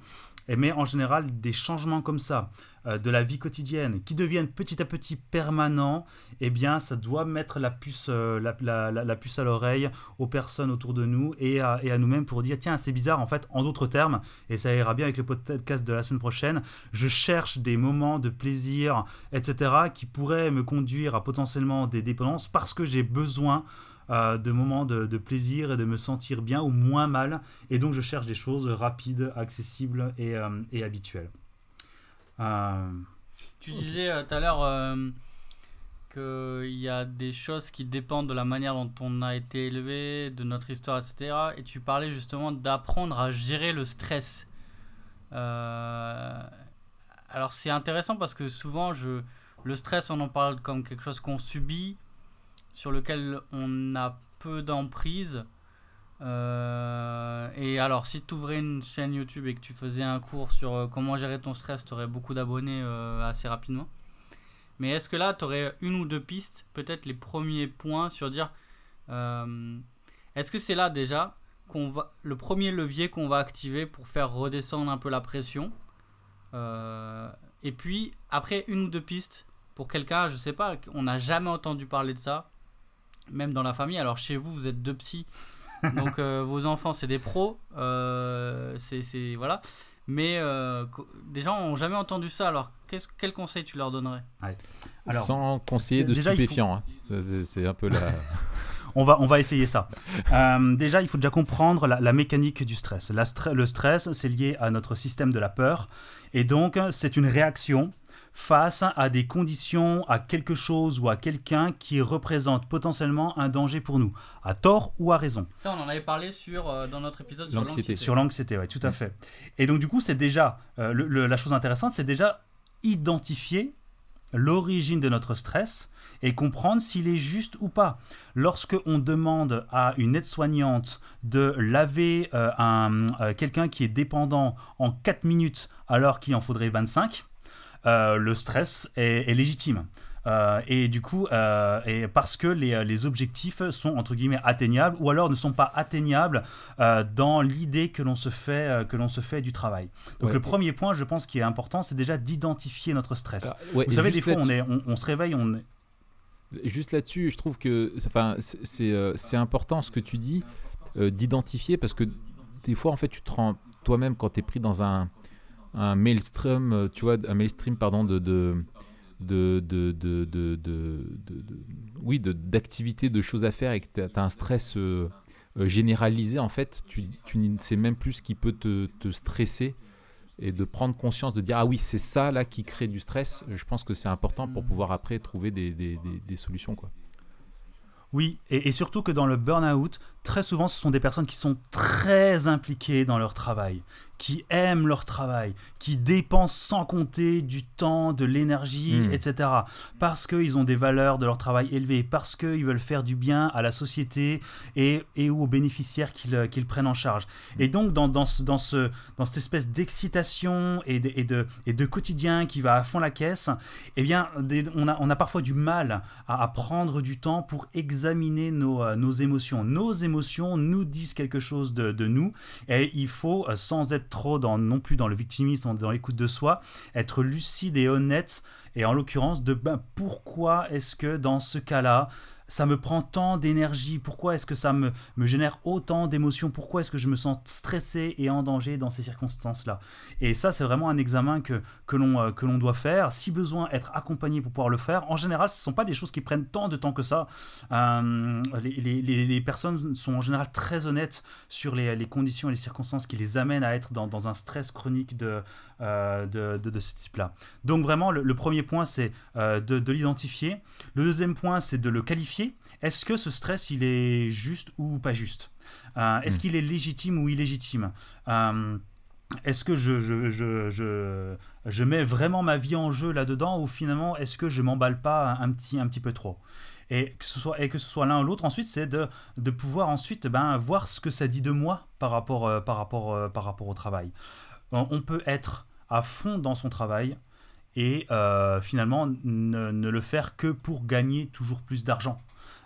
Mais en général, des changements comme ça, euh, de la vie quotidienne, qui deviennent petit à petit permanents, eh bien, ça doit mettre la puce, euh, la, puce à l'oreille aux personnes autour de nous et à, nous-mêmes pour dire, tiens, c'est bizarre, en fait, en d'autres termes, et ça ira bien avec le podcast de la semaine prochaine, je cherche des moments de plaisir, etc., qui pourraient me conduire à potentiellement des dépendances parce que j'ai besoin euh, de moments de, plaisir et de me sentir bien ou moins mal. Et donc je cherche des choses rapides, accessibles et, euh, habituelles. Euh, tu disais tout à l'heure qu'il y a des choses qui dépendent de la manière dont on a été élevé, de notre histoire, etc. Et tu parlais justement d'apprendre à gérer le stress. alors c'est intéressant parce que souvent je, le stress on en parle comme quelque chose qu'on subit sur lequel on a peu d'emprise. Euh, et alors, si tu ouvrais une chaîne YouTube et que tu faisais un cours sur euh, comment gérer ton stress, tu aurais beaucoup d'abonnés euh, assez rapidement. Mais est-ce que là, tu aurais une ou deux pistes, peut-être les premiers points sur dire est-ce que c'est là déjà qu'on va, le premier levier qu'on va activer pour faire redescendre un peu la pression Et puis, après, une ou deux pistes pour quelqu'un, je sais pas, on n'a jamais entendu parler de ça, même dans la famille. Alors chez vous, vous êtes deux psys, donc euh, vos enfants c'est des pros, euh, c'est voilà. Mais euh, des gens n'ont jamais entendu ça. Alors quel conseil tu leur donnerais? Alors, Sans conseiller de stupéfiants. Hein. C'est un peu la. on va, on va essayer ça. déjà, il faut déjà comprendre la, mécanique du stress. La le stress, c'est lié à notre système de la peur. Et donc, c'est une réaction face à des conditions, à quelque chose ou à quelqu'un qui représente potentiellement un danger pour nous, à tort ou à raison. Ça, on en avait parlé sur, euh, dans notre épisode sur l'anxiété. Sur l'anxiété, oui, tout à fait. Et donc, du coup, c'est déjà, euh, la chose intéressante, c'est déjà identifier l'origine de notre stress et comprendre s'il est juste ou pas. Lorsque on demande à une aide-soignante de laver euh, un, quelqu'un qui est dépendant en 4 minutes alors qu'il en faudrait 25, euh, le stress est, légitime. et du coup, et parce que les, les, objectifs sont entre guillemets atteignables ou alors ne sont pas atteignables dans l'idée que l'on se fait que l'on se fait du travail. Donc le premier point, je pense, qui est important, c'est déjà d'identifier notre stress. Ah, Vous savez, des fois, on, est, on, se réveille, on Juste là-dessus, je trouve que enfin, c'est important ce que tu dis, d'identifier, parce que des fois, en fait, tu te rends toi-même quand tu es pris dans un, un maelstrom, euh, tu vois, un maelstream, pardon, de, de de, de, de, de, oui, d'activités, de, choses à faire et que tu as, un stress euh, euh, généralisé, en fait, tu, tu ne sais même plus ce qui peut te, te, stresser et de prendre conscience, de dire ah oui, c'est ça là qui crée du stress. Je pense que c'est important pour pouvoir après trouver des, des, des, solutions. Quoi. Oui, et, et, surtout que dans le burn-out, très souvent, ce sont des personnes qui sont très impliquées dans leur travail qui aiment leur travail, qui dépensent sans compter du temps, de l'énergie, hmm. etc. Parce qu'ils ont des valeurs de leur travail élevées, parce qu'ils veulent faire du bien à la société et, et ou aux bénéficiaires qu'ils qu'ils prennent en charge. Et donc, dans, dans, ce, dans, ce, dans cette espèce d'excitation et de, et, de, et de quotidien qui va à fond la caisse, eh bien, on a, on a parfois du mal à, à prendre du temps pour examiner nos, euh, nos émotions. Nos émotions nous disent quelque chose de, nous. Et il faut, euh, sans être trop dans, non plus dans le victimisme, dans l'écoute de soi, être lucide et honnête, et en l'occurrence de ben, pourquoi est-ce que dans ce cas-là, ça me prend tant d'énergie Pourquoi est-ce que ça me, me génère autant d'émotions Pourquoi est-ce que je me sens stressé et en danger dans ces circonstances-là? Et ça, c'est vraiment un examen que, que l'on euh, l'on doit faire. Si besoin, être accompagné pour pouvoir le faire. En général, ce ne sont pas des choses qui prennent tant de temps que ça. Euh, les, les, personnes sont en général très honnêtes sur les, conditions et les circonstances qui les amènent à être dans, dans un stress chronique de, euh, de, de, ce type-là. Donc vraiment, le, premier point, c'est de, de l'identifier. Le deuxième point, c'est de le qualifier est-ce que ce stress, il est juste ou pas juste? Euh, Est-ce hmm. qu'il est légitime ou illégitime? Euh, Est-ce que je, je, je, je, mets vraiment ma vie en jeu là-dedans ou finalement, est-ce que je m'emballe pas un petit, un petit peu trop? Et que ce soit, et que ce soit l'un ou l'autre, ensuite, c'est de, de, pouvoir ensuite ben, voir ce que ça dit de moi par rapport, euh, par rapport, par rapport au travail. On peut être à fond dans son travail, et finalement ne, le faire que pour gagner toujours plus d'argent.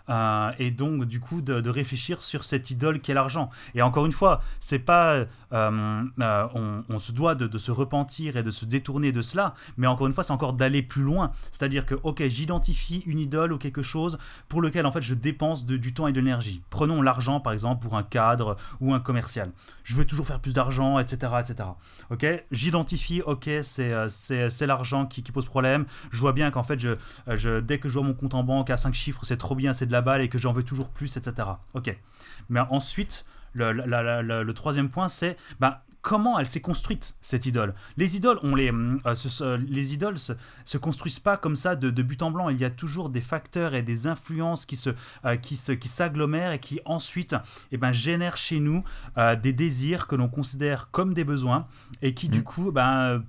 Euh, et donc du coup de, réfléchir sur cette idole qu'est l'argent. Et encore une fois, c'est pas euh, euh, on, se doit de, se repentir et de se détourner de cela, mais encore une fois, c'est encore d'aller plus loin. C'est-à-dire que ok, j'identifie une idole ou quelque chose pour lequel en fait je dépense du temps et de l'énergie. Prenons l'argent par exemple pour un cadre ou un commercial. Je veux toujours faire plus d'argent, etc., etc. Ok, j'identifie, ok, c'est l'argent qui, pose problème. Je vois bien qu'en fait, je, je, dès que je vois mon compte en banque à 5 chiffres, c'est trop bien, c'est de la balle et que j'en veux toujours plus, etc. Ok. Mais ensuite, le, le troisième point, c'est bah, comment elle s'est construite cette idole. Les idoles, on les, euh, les idoles se, se, construisent pas comme ça de, but en blanc. Il y a toujours des facteurs et des influences qui se, euh, qui se, qui s'agglomèrent et qui ensuite, eh ben, génèrent chez nous euh, des désirs que l'on considère comme des besoins et qui du mmh. coup, ben,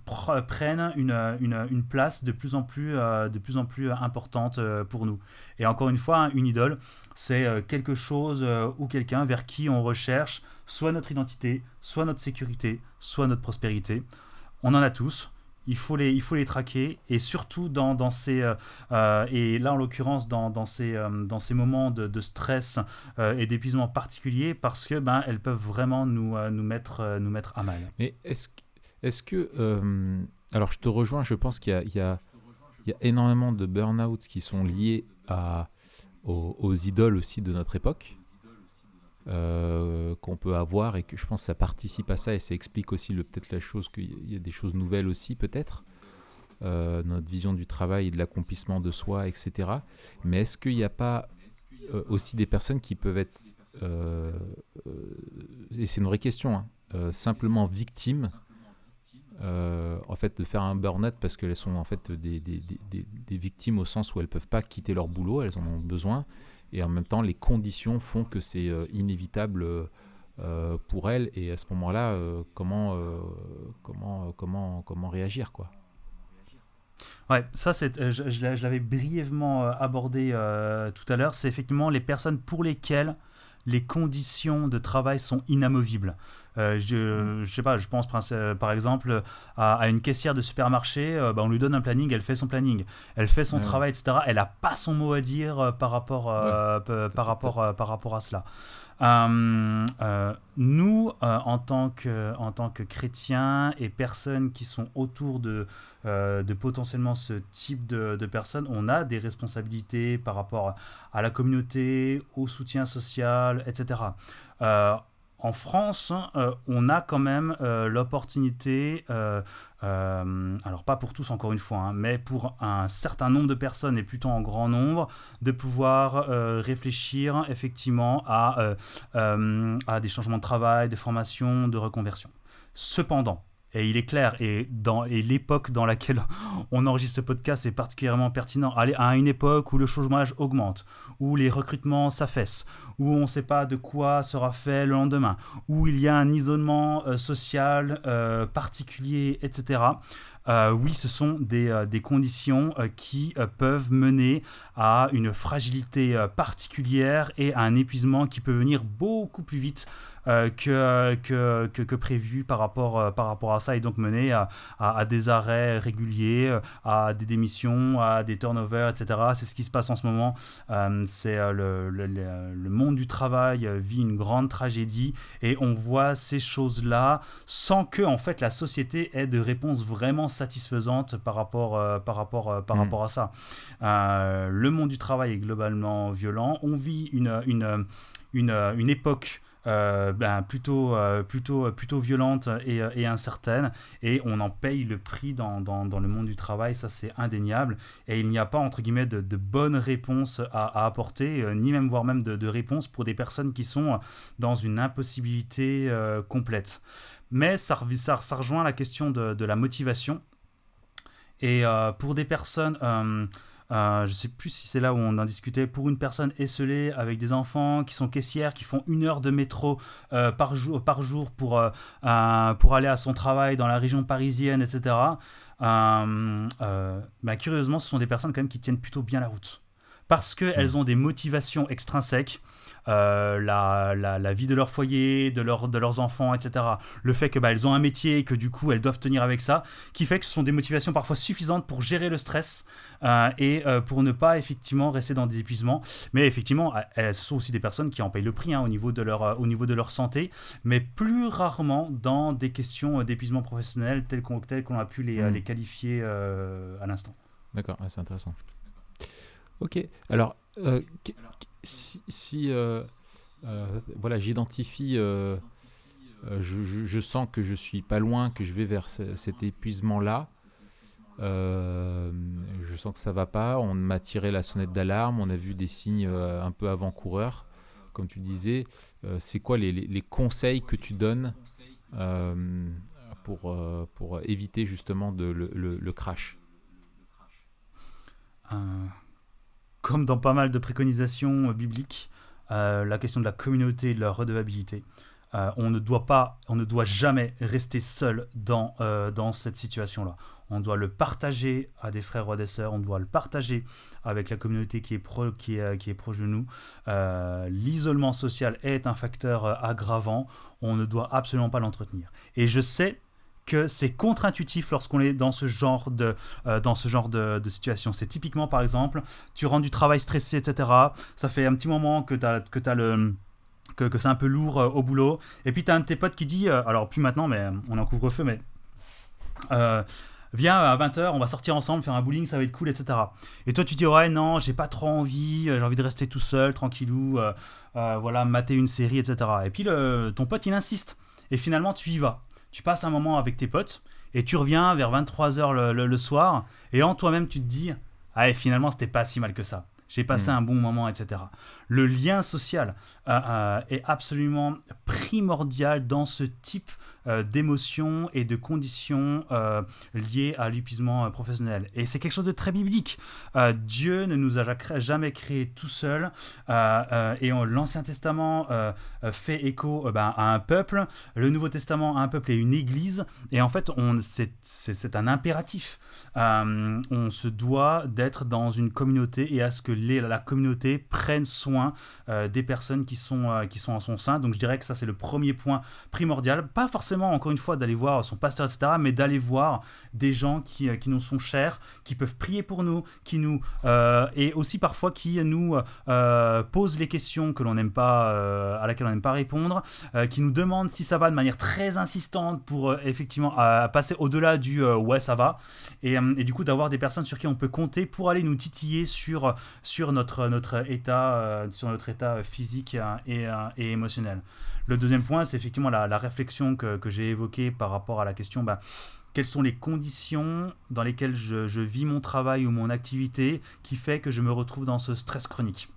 prennent une, une, une, place de plus en plus, de plus en plus importante pour nous. Et encore une fois, une idole, c'est quelque chose ou quelqu'un vers qui on recherche soit notre identité, soit notre sécurité, soit notre prospérité. On en a tous. Il faut les, il faut les traquer et surtout dans, ces euh, euh, et là en l'occurrence dans, ces, euh, dans ces moments de, stress et d'épuisement particuliers parce que ben elles peuvent vraiment nous, nous, mettre, nous mettre à mal. Mais est-ce est que alors je te rejoins, je pense qu'il y, y, y a, énormément de burn-out qui sont liés à, aux idoles aussi de notre époque. Euh, qu'on peut avoir et que je pense que ça participe à ça et ça explique aussi peut-être la chose qu'il y a des choses nouvelles aussi peut-être euh, notre vision du travail et de l'accomplissement de soi etc mais est-ce qu'il n'y a pas euh, aussi des personnes qui peuvent être et c'est une vraie question hein, simplement victimes en fait de faire un burn-out parce qu'elles sont en fait des, des, victimes au sens où elles peuvent pas quitter leur boulot elles en ont besoin et en même temps les conditions font que c'est euh, inévitable euh, pour elle et à ce moment-là euh, comment comment comment comment réagir quoi Ouais, ça, c'est, je l'avais brièvement abordé tout à l'heure. C'est effectivement les personnes pour lesquelles les conditions de travail sont inamovibles. Euh, je, je sais pas, je pense par exemple à, une caissière de supermarché, bah, on lui donne un planning, elle fait son planning, elle fait son travail, etc. Elle n'a pas son mot à dire par rapport, par, rapport, par rapport à cela. Euh, euh, nous, euh, en, tant que, en tant que chrétiens et personnes qui sont autour de, de potentiellement ce type de, de, personnes, on a des responsabilités par rapport à la communauté, au soutien social, etc en France, euh, on a quand même euh, l'opportunité, euh, alors pas pour tous encore une fois, hein, mais pour un certain nombre de personnes et plutôt en grand nombre, de pouvoir réfléchir effectivement à des changements de travail, de formation, de reconversion. Cependant, et il est clair, et, et l'époque dans laquelle on enregistre ce podcast est particulièrement pertinent. Aller à une époque où le chômage augmente, où les recrutements s'affaissent, où on ne sait pas de quoi sera fait le lendemain, où il y a un isolement euh, social euh, particulier, etc. Euh, oui, ce sont des, des conditions qui peuvent mener à une fragilité particulière et à un épuisement qui peut venir beaucoup plus vite euh, que, que, que, prévu par rapport, euh, par rapport à ça et donc mener à, à, des arrêts réguliers, euh, à des démissions, à des turnovers, etc. C'est ce qui se passe en ce moment. c'est le, le, le, monde du travail vit une grande tragédie et on voit ces choses-là sans que en fait la société ait de réponse vraiment satisfaisante par rapport, par rapport, par mm. rapport à ça. le monde du travail est globalement violent. On vit une, une, une, une époque euh, ben, plutôt, euh, plutôt, euh, plutôt violente et, incertaine. Et on en paye le prix dans, le monde du travail, ça c'est indéniable. Et il n'y a pas, entre guillemets, de, bonnes réponses à, apporter, ni même, voire même de, réponses pour des personnes qui sont dans une impossibilité complète. Mais ça, ça, ça, rejoint la question de la motivation. Et pour des personnes euh, je ne sais plus si c'est là où on en discutait, pour une personne esselée avec des enfants qui sont caissières, qui font une heure de métro euh, par, jour, par jour pour, euh, pour aller à son travail dans la région parisienne, etc. Bah, curieusement, ce sont des personnes quand même qui tiennent plutôt bien la route. Parce qu'elles mmh. ont des motivations extrinsèques euh, la, la, vie de leur foyer, de, leur, de leurs enfants, etc. Le fait que bah, elles ont un métier et que du coup elles doivent tenir avec ça, qui fait que ce sont des motivations parfois suffisantes pour gérer le stress euh, et euh, pour ne pas effectivement rester dans des épuisements. Mais effectivement, ce sont aussi des personnes qui en payent le prix hein, au, niveau de leur, au niveau de leur santé, mais plus rarement dans des questions d'épuisement professionnel telles qu'on a pu les, hmm. les qualifier à l'instant. D'accord, c'est intéressant. Ok, alors si, euh, euh, voilà, j'identifie, euh, je, sens que je suis pas loin, que je vais vers cet épuisement-là. je sens que ça va pas. On m'a tiré la sonnette d'alarme. On a vu des signes un peu avant-coureurs, comme tu disais. c'est quoi les, conseils que tu donnes pour, pour éviter justement de, le, le crash? Comme dans pas mal de préconisations euh, bibliques, euh, la question de la communauté et de la redevabilité. Euh, on ne doit pas, on ne doit jamais rester seul dans, dans cette situation-là. On doit le partager à des frères ou à des sœurs, on doit le partager avec la communauté qui est, pro, qui est, qui est proche de nous. L'isolement social est un facteur aggravant, on ne doit absolument pas l'entretenir. Et je sais que c'est contre-intuitif lorsqu'on est dans ce genre de, euh, dans ce genre de, situation. C'est typiquement, par exemple, tu rends du travail stressé, etc. Ça fait un petit moment que tu que as le... Que, que c'est un peu lourd euh, au boulot. Et puis tu as un de tes potes qui dit, euh, alors plus maintenant, mais on en couvre-feu, mais viens à 20h, on va sortir ensemble, faire un bowling, ça va être cool, etc. Et toi, tu dis, ouais, non, j'ai pas trop envie, j'ai envie de rester tout seul, tranquillou, voilà, mater une série, etc. Et puis le, ton pote, il insiste. Et finalement, tu y vas tu passes un moment avec tes potes et tu reviens vers 23h le, soir et en toi-même tu te dis ah finalement c'était pas si mal que ça j'ai passé mm. un bon moment etc le lien social euh, euh, est absolument primordial dans ce type euh, d'émotions et de conditions liées à l'épuisement professionnel. Et c'est quelque chose de très biblique. Dieu ne nous a jamais créé tout seul. et l'Ancien Testament fait écho ben, à un peuple, le Nouveau Testament à un peuple et une église. Et en fait, c'est un impératif. on se doit d'être dans une communauté et à ce que la communauté prenne soin des personnes qui sont, qui sont en son sein. Donc je dirais que ça c'est le premier point primordial. Pas forcément, encore une fois, d'aller voir son pasteur, etc., mais d'aller voir des gens qui, qui nous sont chers, qui peuvent prier pour nous, qui nous... et aussi parfois qui nous posent les questions que l'on n'aime pas, à laquelle on n'aime pas répondre, qui nous demandent si ça va de manière très insistante pour effectivement passer au-delà du ouais ça va. Et, et du coup d'avoir des personnes sur qui on peut compter pour aller nous titiller sur, sur notre, notre, état, euh, sur notre état physique et, et, émotionnel. Le deuxième point, c'est effectivement la, réflexion que, que j'ai évoquée par rapport à la question bah, quelles sont les conditions dans lesquelles je, je, vis mon travail ou mon activité qui fait que je me retrouve dans ce stress chronique?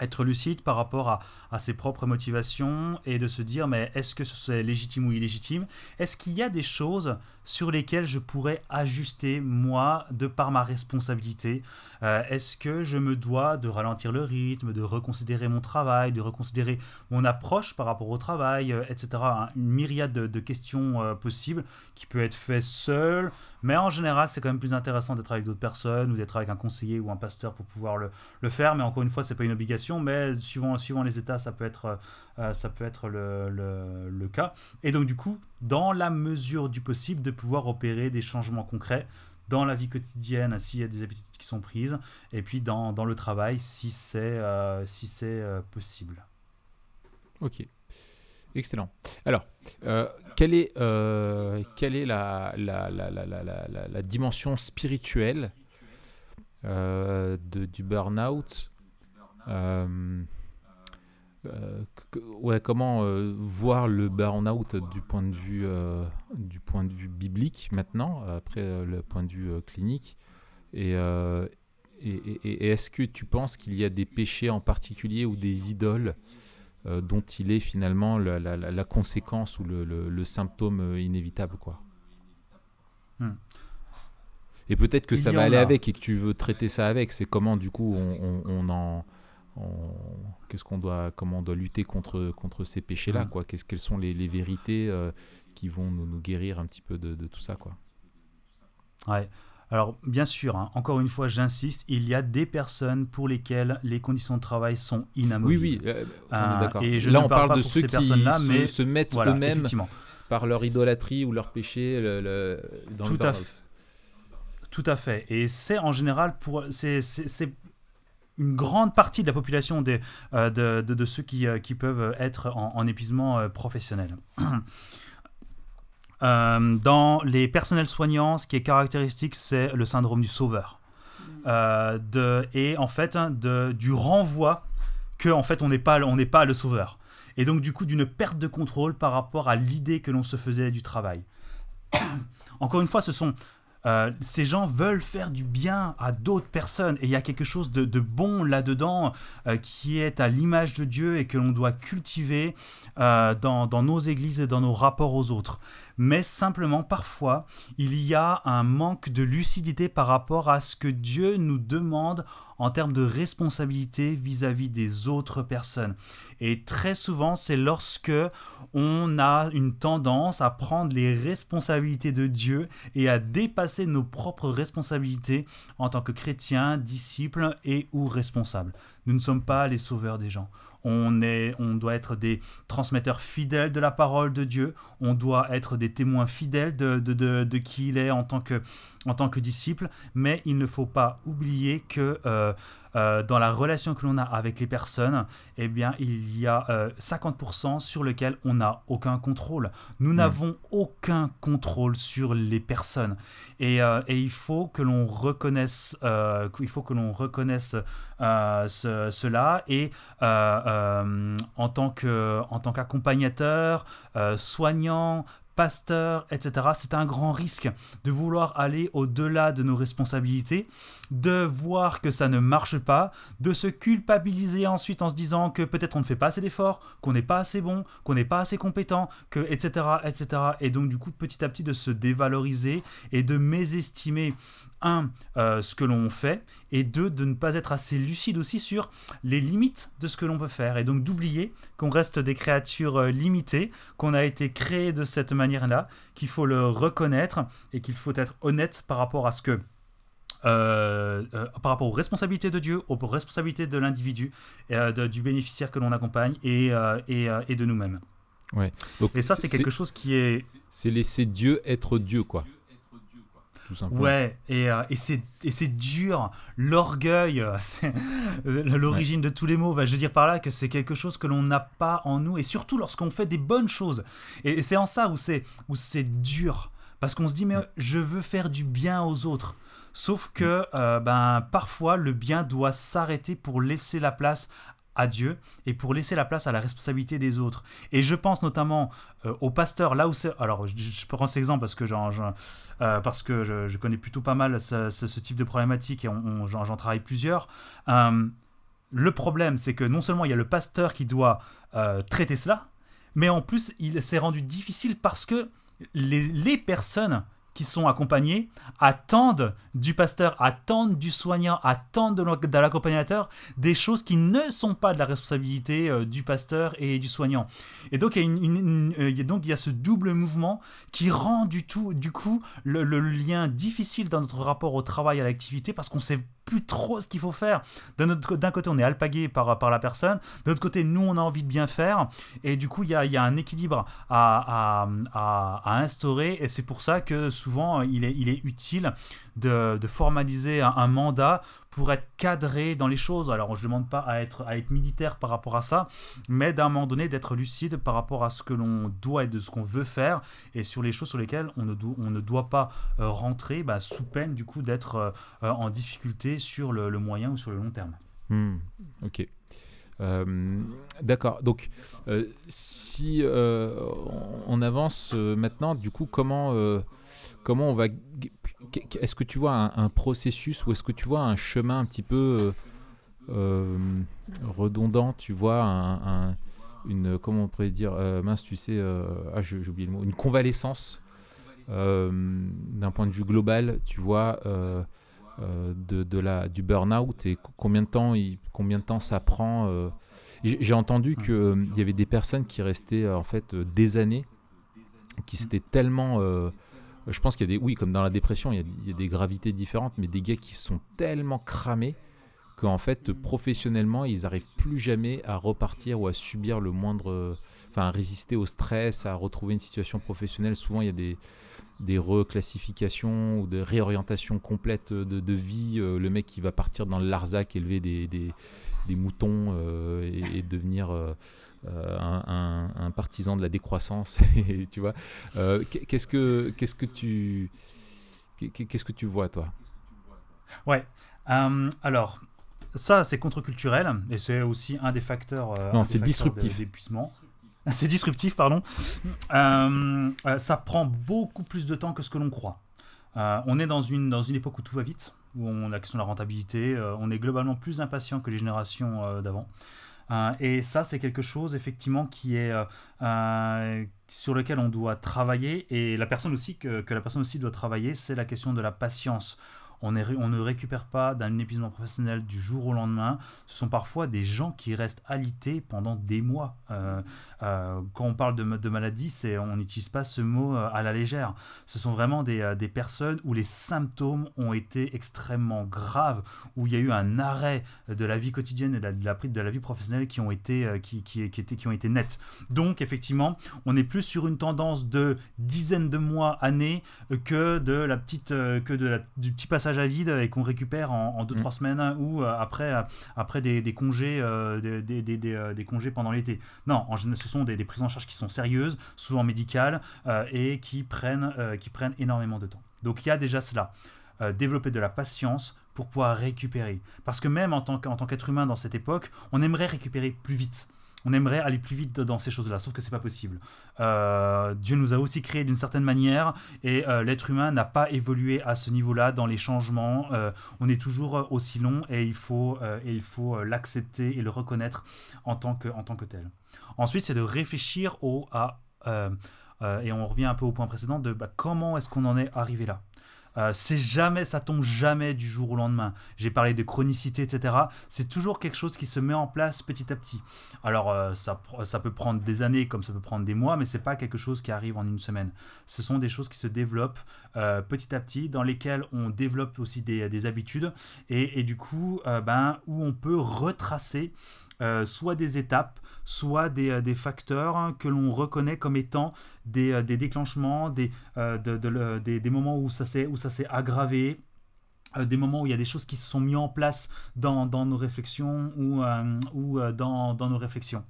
Être lucide par rapport à, à, ses propres motivations et de se dire mais est-ce que c'est légitime ou illégitime? Est-ce qu'il y a des choses sur lesquelles je pourrais ajuster moi de par ma responsabilité euh, Est-ce que je me dois de ralentir le rythme, de reconsidérer mon travail, de reconsidérer mon approche par rapport au travail, euh, etc. Une myriade de, questions euh, possibles qui peut être fait seul, mais en général c'est quand même plus intéressant d'être avec d'autres personnes ou d'être avec un conseiller ou un pasteur pour pouvoir le, le faire. Mais encore une fois, c'est pas une obligation, mais suivant, suivant les états, ça peut être euh, ça peut être le, cas. Et donc du coup, dans la mesure du possible, de pouvoir opérer des changements concrets dans la vie quotidienne s'il y a des habitudes qui sont prises, et puis dans, le travail si c'est euh, euh, possible. Ok. Excellent. Alors, quelle est, la, dimension spirituelle du burn-out euh, ouais, comment euh, voir le burn-out du point de vue euh, du point de vue biblique maintenant, après le point de vue clinique, et, et, est-ce que tu penses qu'il y a des péchés en particulier ou des idoles dont il est finalement la, la, conséquence ou le, le, symptôme inévitable quoi? Hmm. Et peut-être que ça va aller avec et que tu veux traiter ça avec. C'est comment du coup on, on en qu'est-ce qu'on doit, comment on doit lutter contre, contre ces péchés-là, mm. quoi. Quelles sont les, les vérités euh, qui vont nous, nous, guérir un petit peu de, de, tout ça, quoi. Ouais. Alors, bien sûr, hein, encore une fois, j'insiste, il y a des personnes pour lesquelles les conditions de travail sont inamovibles. Oui, oui, euh, euh, d'accord. Et je Là, on parle, de ceux qui se, mais se mettent eux-mêmes par leur idolâtrie ou leur péché le, dans tout le à fait. Tout à fait. Et c'est en général pour. C'est une grande partie de la population des, euh, de, de, ceux qui, euh, qui, peuvent être en, épuisement euh, professionnel. dans les personnels soignants, ce qui est caractéristique, c'est le syndrome du sauveur. de, et en fait, hein, de, du renvoi que en fait, on n'est pas, on pas le sauveur. Et donc, du coup, d'une perte de contrôle par rapport à l'idée que l'on se faisait du travail. Encore une fois, ce sont euh, ces gens veulent faire du bien à d'autres personnes et il y a quelque chose de, bon là-dedans euh, qui est à l'image de Dieu et que l'on doit cultiver euh, dans, dans, nos églises et dans nos rapports aux autres. Mais simplement, parfois, il y a un manque de lucidité par rapport à ce que Dieu nous demande en termes de responsabilité vis-à-vis des autres personnes. Et très souvent, c'est lorsque on a une tendance à prendre les responsabilités de Dieu et à dépasser nos propres responsabilités en tant que chrétiens, disciples et ou responsables. Nous ne sommes pas les sauveurs des gens. On, est, on doit être des transmetteurs fidèles de la parole de Dieu. On doit être des témoins fidèles de, de, qui il est en tant, que, en tant que disciple. Mais il ne faut pas oublier que euh, euh, dans la relation que l'on a avec les personnes, eh bien, il y a 50% euh, sur lequel on n'a aucun contrôle. Nous hmm. n'avons aucun contrôle sur les personnes. Et, euh, et il faut que l'on reconnaisse, il faut que l'on reconnaisse cela. Et en tant qu'accompagnateur, soignant, pasteur, etc. C'est un grand risque de vouloir aller au-delà de nos responsabilités, de voir que ça ne marche pas, de se culpabiliser ensuite en se disant que peut-être on ne fait pas assez d'efforts, qu'on n'est pas assez bon, qu'on n'est pas assez compétent, que etc., etc. Et donc du coup petit à petit de se dévaloriser et de mésestimer un, euh, ce que l'on fait, et deux, de ne pas être assez lucide aussi sur les limites de ce que l'on peut faire, et donc d'oublier qu'on reste des créatures euh, limitées, qu'on a été créé de cette manière-là, qu'il faut le reconnaître, et qu'il faut être honnête par rapport à ce que euh, euh, par rapport aux responsabilités de Dieu, aux responsabilités de l'individu, de- du bénéficiaire que l'on accompagne et, et, et de nous-mêmes. Ouais. Donc, Et ça, c'est quelque chose qui est C'est laisser Dieu être Dieu, quoi. Tout simplement. Ouais, et, euh, et c'est et c'est dur. L'orgueil, euh, c'est l'origine de tous les mots. Va, je veux dire par là que c'est quelque chose que l'on n'a pas en nous, et surtout lorsqu'on fait des bonnes choses. Et, et c'est en ça où c'est dur, parce qu'on se dit mais je veux faire du bien aux autres. Sauf que euh, ben parfois le bien doit s'arrêter pour laisser la place à Dieu et pour laisser la place à la responsabilité des autres. Et je pense notamment euh, aux pasteurs, là où c'est... Alors, je, je prends cet exemple parce que, j'en- j'en- euh, parce que je, je connais plutôt pas mal ce, type de problématique et j'en travaille plusieurs. Euh, le problème, c'est que non seulement il y a le pasteur qui doit euh, traiter cela, mais en plus, il s'est rendu difficile parce que les, les personnes sont accompagnées attendent du pasteur, attendent du soignant, attendent de l'accompagnateur des choses qui ne sont pas de la responsabilité euh, du pasteur et du soignant. Et donc il y a, une- euh, donc il y a ce double mouvement qui rend du tout du coup le, le lien difficile dans notre rapport au travail à l'activité parce qu'on sait plus trop ce qu'il faut faire. D'un autre d'un côté, on est alpagué par, par la personne. De l'autre côté, nous, on a envie de bien faire. Et du coup, il y a, y a un équilibre à, à, instaurer. Et c'est pour ça que souvent, il est, il est utile de, de formaliser un, mandat pour être cadré dans les choses. Alors, je ne demande pas à être, à être militaire par rapport à ça, mais d'un moment donné, d'être lucide par rapport à ce que l'on doit et de ce qu'on veut faire, et sur les choses sur lesquelles on ne, do- on ne doit pas euh, rentrer bah, sous peine du coup d'être euh, en difficulté sur le, moyen ou sur le long terme. Hmm, ok. Euh, D'accord. Donc, euh, si euh, on avance maintenant, du coup, comment, comment on va. Est-ce que tu vois un, processus ou est-ce que tu vois un chemin un petit peu redondant? Tu vois un. Comment on pourrait dire Mince, tu sais. ah, le mot. Une convalescence d'un point de vue global, tu vois. Euh, euh, de, de la, du burn-out et co- combien de temps, combien de temps ça prend. euh. J'ai entendu qu'il il y avait des personnes qui restaient euh, en fait euh, des années, qui s'étaient tellement. euh, je pense qu'il y a des. Oui, comme dans la dépression, il y, a, il y a des gravités différentes, mais des gars qui sont tellement cramés qu'en fait, professionnellement, ils n'arrivent plus jamais à repartir ou à subir le moindre. Enfin, à résister au stress, à retrouver une situation professionnelle. Souvent, il y a des des reclassifications ou des réorientations complètes de, de vie. Euh, le mec qui va partir dans le Larzac, élever des, des, des moutons euh, et, et devenir euh, un, un- un partisan de la décroissance. Et tu vois, qu'est- qu'est-ce que qu'est-ce que tu qu'est- qu'est-ce que tu vois toi? Ouais. Alors, ça, c'est contre-culturel et c'est aussi un des facteurs. Non, c'est disruptif. d'épuisement. C'est disruptif, pardon. Euh, euh, ça prend beaucoup plus de temps que ce que l'on croit. Euh, on est dans une, dans une époque où tout va vite, où on a la question de la rentabilité, on est globalement plus impatient que les générations d'avant. Et ça, c'est quelque chose effectivement qui est sur lequel on doit travailler. Et la personne aussi que la personne aussi doit travailler, c'est la question de la patience. On, ne récupère pas d'un épuisement professionnel du jour au lendemain. Ce sont parfois des gens qui restent alités pendant des mois. Euh, euh, quand on parle de, ma- de maladie, on n'utilise pas ce mot euh, à la légère. Ce sont vraiment des, personnes où les symptômes ont été extrêmement graves, où il y a eu un arrêt de la vie quotidienne et de la, de la, vie professionnelle qui ont été, qui, qui, qui été nettes. Donc, effectivement, on est plus sur une tendance de dizaines de mois, années, que de la petite, que de du petit passage à vide et qu'on récupère en, en deux Mm. trois semaines ou euh, après, euh, après des, des congés, euh, des, congés pendant l'été. Non, en général, ce sont des, prises en charge qui sont sérieuses, souvent médicales et qui prennent, qui prennent énormément de temps. Donc, il y a déjà cela. Euh, développer de la patience pour pouvoir récupérer. Parce que même en tant qu'être humain dans cette époque, on aimerait récupérer plus vite. On aimerait aller plus vite dans ces choses-là, sauf que c'est pas possible. Euh, Dieu nous a aussi créés d'une certaine manière et euh, l'être humain n'a pas évolué à ce niveau-là dans les changements. Euh, on est toujours aussi long et il faut, l'accepter et le reconnaître en tant que, tel. Ensuite, c'est de réfléchir au, à, et on revient un peu au point précédent, de bah, comment est-ce qu'on en est arrivé là? Euh, c'est jamais, ça tombe jamais du jour au lendemain. J'ai parlé de chronicité, etc. C'est toujours quelque chose qui se met en place petit à petit. Alors, euh, ça, ça peut prendre des années comme ça peut prendre des mois, mais c'est pas quelque chose qui arrive en une semaine. Ce sont des choses qui se développent euh, petit à petit, dans lesquelles on développe aussi des, des habitudes et, et, du coup, ben, où on peut retracer soit des étapes, soit des, euh, facteurs hein, que l'on reconnaît comme étant des, euh, déclenchements, des, euh, de, des, des, moments où ça s'est aggravé, des moments où il y a des choses qui se sont mises en place dans, nos réflexions ou, dans, nos réflexions.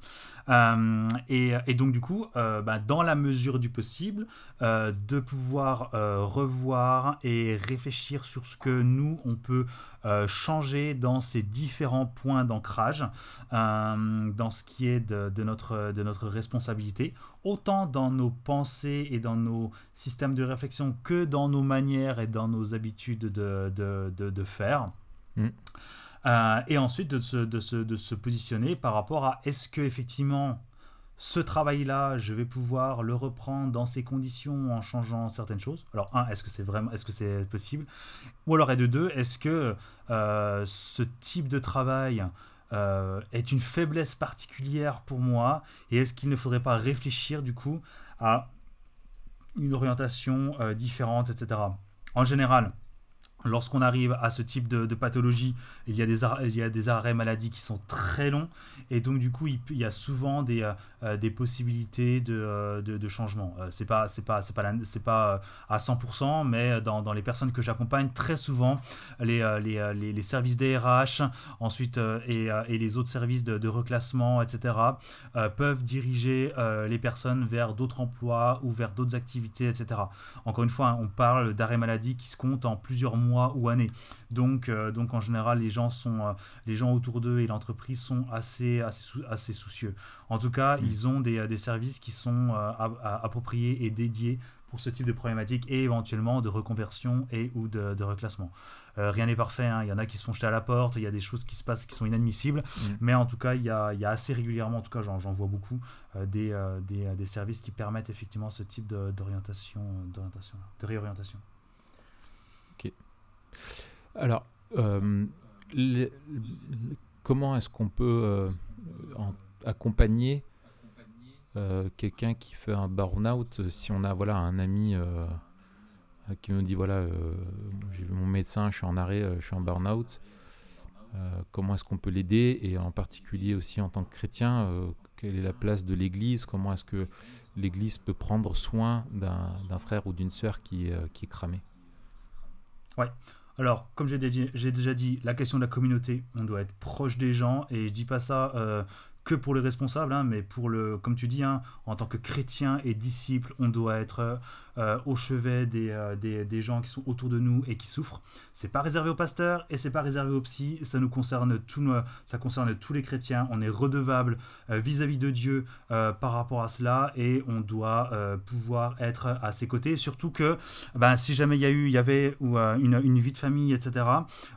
Euh, et, donc du coup, euh, bah, dans la mesure du possible, euh, de pouvoir revoir et réfléchir sur ce que nous, on peut changer dans ces différents points d'ancrage, dans ce qui est de, de, notre, de notre responsabilité, autant dans nos pensées et dans nos systèmes de réflexion que dans nos manières et dans nos habitudes de, de, de faire. Mm. Euh, et ensuite de se, de, se, de se, positionner par rapport à est-ce que effectivement ce travail-là, je vais pouvoir le reprendre dans ces conditions en changeant certaines choses? Alors un, est-ce que c'est vraiment, est-ce que c'est possible? Ou alors et de deux, est-ce que euh, ce type de travail euh, est une faiblesse particulière pour moi? Et est-ce qu'il ne faudrait pas réfléchir du coup à une orientation différente, etc. En général, Lorsqu'on arrive à ce type de, pathologie, il y, a des arrêts, maladie qui sont très longs et donc du coup il, y a souvent des, euh, euh, des possibilités de, euh, de, changement. c'est pas c'est pas pas c'est pas à 100% mais dans, les personnes que j'accompagne très souvent les, les, les, services DRH ensuite et, et, les autres services de, reclassement etc peuvent diriger les personnes vers d'autres emplois ou vers d'autres activités etc. Encore une fois on parle d'arrêt maladie qui se compte en plusieurs mois ou années. Donc, euh, donc en général, les gens, sont, euh, les gens autour d'eux et l'entreprise sont assez, assez, assez soucieux. En tout cas, mm. ils ont des, euh, des, services qui sont appropriés et dédiés pour ce type de problématique et éventuellement de reconversion et ou de, de reclassement. rien n'est parfait, hein. il y en a qui se font jeter à la porte, il y a des choses qui se passent qui sont inadmissibles, mm. mais en tout cas, il y a, il y a assez régulièrement, en tout cas j'en vois beaucoup, des, des, des, services qui permettent effectivement ce type d'orientation, de réorientation. Alors, euh, comment est-ce qu'on peut euh, accompagner euh, quelqu'un qui fait un burn-out si on a voilà, un ami qui nous dit voilà, j'ai vu mon médecin, je suis en arrêt, je suis en burn-out comment est-ce qu'on peut l'aider et en particulier aussi en tant que chrétien, quelle est la place de l'Église Comment est-ce que l'Église peut prendre soin d'un frère ou d'une sœur qui, qui est cramé? Alors, comme j'ai déjà dit, la question de la communauté, on doit être proche des gens, et je dis pas ça euh, que pour les responsables, hein, mais pour le, comme tu dis, hein, en tant que chrétien et disciple, on doit être euh, au chevet euh, des, des, gens qui sont autour de nous et qui souffrent. C'est pas réservé aux pasteurs et c'est pas réservé aux psys. Ça nous concerne tout, ça concerne tous les chrétiens. On est redevable euh, vis-à-vis de Dieu par rapport à cela et on doit pouvoir être à ses côtés. Surtout que, ben, si jamais il y a eu, il y avait ou, une, une, vie de famille, etc.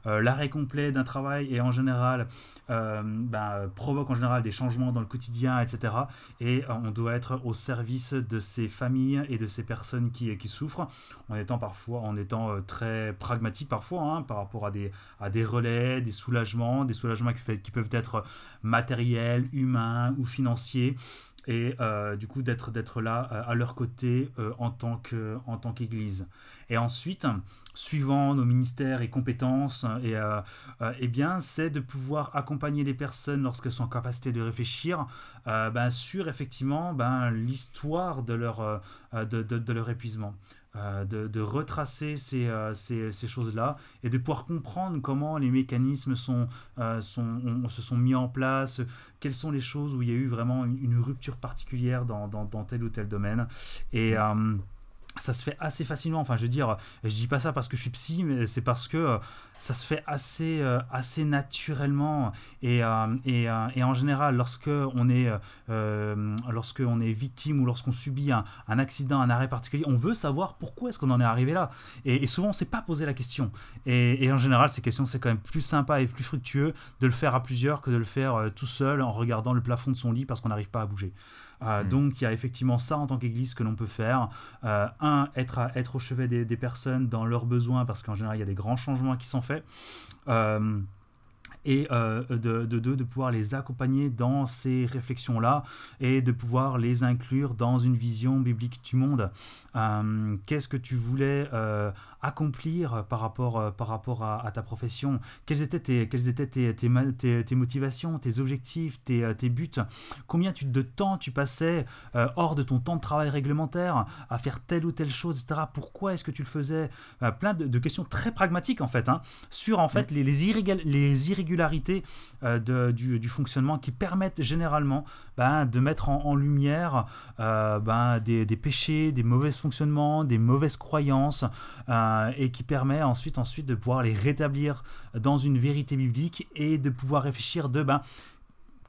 L'arrêt complet d'un travail et en général ben, provoque en général des changements dans le quotidien, etc. Et on doit être au service de ces familles et de ces personnes qui, souffrent, en étant parfois, en étant euh, très pragmatique parfois, hein, par rapport à des, relais, des soulagements, des soulagements qui, peuvent être matériels, humains ou financiers et euh, du coup d'être là euh, à leur côté en tant en tant qu'église et ensuite suivant nos ministères et compétences et eh bien c'est de pouvoir accompagner les personnes lorsqu'elles sont en capacité de réfléchir ben, sur effectivement ben, l'histoire de leur de, de, de, leur épuisement euh, de, retracer euh, ces, ces, choses-là et de pouvoir comprendre comment les mécanismes sont, euh, sont, se sont mis en place, quelles sont les choses où il y a eu vraiment une, rupture particulière dans, dans, dans, tel ou tel domaine. Et ça se fait assez facilement. Enfin, je veux dire, je dis pas ça parce que je suis psy, mais c'est parce que euh, ça se fait assez, euh, assez naturellement. Et, euh, et, et, en général, lorsque on est, on est victime ou lorsqu'on subit un, accident, un arrêt particulier, on veut savoir pourquoi est-ce qu'on en est arrivé là. Et, souvent, on sait pas poser la question. Et, en général, ces questions, c'est quand même plus sympa et plus fructueux de le faire à plusieurs que de le faire tout seul en regardant le plafond de son lit parce qu'on n'arrive pas à bouger. Euh, Mm. Donc il y a effectivement ça en tant qu'Église que l'on peut faire. Euh, un, être, à- être au chevet des, des personnes dans leurs besoins, parce qu'en général il y a des grands changements qui sont faits. Et euh, de, de, de pouvoir les accompagner dans ces réflexions-là et de pouvoir les inclure dans une vision biblique du monde. Euh, Qu'est-ce que tu voulais euh, accomplir par rapport, par rapport à, à ta profession? Quelles étaient tes, quelles étaient tes, tes, tes- motivations, tes objectifs, tes, tes buts? Combien tu- de temps tu passais hors de ton temps de travail réglementaire à faire telle ou telle chose, etc. Pourquoi est-ce que tu le faisais? Plein de, questions très pragmatiques en fait, hein, sur en fait les, les, irrégal- les irrégularités euh, de- du, fonctionnement qui permettent généralement ben, de mettre en, lumière euh, ben, des, péchés, des mauvais fonctionnements, des mauvaises croyances, euh, et qui permet ensuite, ensuite de pouvoir les rétablir dans une vérité biblique et de pouvoir réfléchir de ben,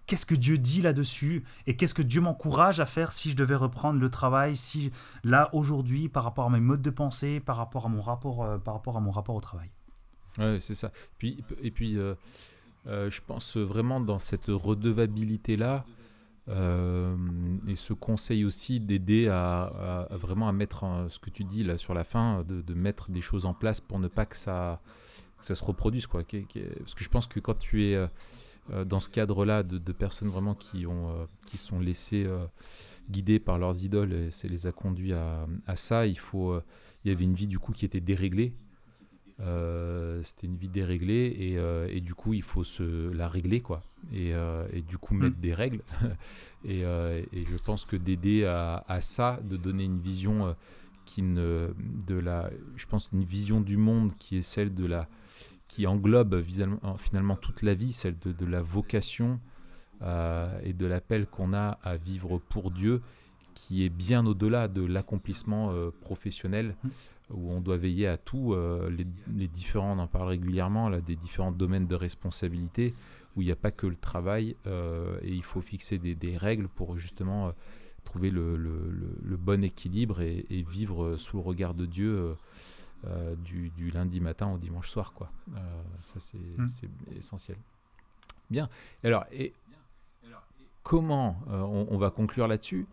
qu'est-ce que Dieu dit là-dessus et qu'est-ce que Dieu m'encourage à faire si je devais reprendre le travail, si là aujourd'hui par rapport à mes modes de pensée, par rapport à mon rapport, par rapport à mon rapport au travail. Ouais, c'est ça. Puis, et puis, euh, je pense vraiment dans cette redevabilité-là, euh, et ce conseil aussi d'aider à, vraiment à mettre ce que tu dis là sur la fin, de, mettre des choses en place pour ne pas que ça, ça se reproduise. Quoi. Parce que je pense que quand tu es euh, dans ce cadre-là de, personnes vraiment qui, ont, qui sont laissées guider par leurs idoles, et ça les a conduits à, à ça, il faut... il y avait une vie du coup qui était déréglée. Euh, c'était une vie déréglée et, euh, et du coup il faut se la régler quoi. Et, euh, et du coup mettre des règles. Et, et je pense que d'aider à, à ça de donner une vision qui ne de la je pense une vision du monde qui est celle de la qui englobe finalement, toute la vie celle de, de la vocation et de l'appel qu'on a à vivre pour Dieu qui est bien au-delà de l'accomplissement professionnel. Mm. Où on doit veiller à tout, euh, les, les différents, on en parle régulièrement, là, des différents domaines de responsabilité, où il n'y a pas que le travail, euh, et il faut fixer des, des règles pour justement euh, trouver le, le- le- le bon équilibre et, et vivre sous le regard de Dieu euh, du, du lundi matin au dimanche soir. Quoi. Euh, ça, c'est Mm. c'est essentiel. Bien. Alors, et comment, euh, on, on va conclure là-dessus,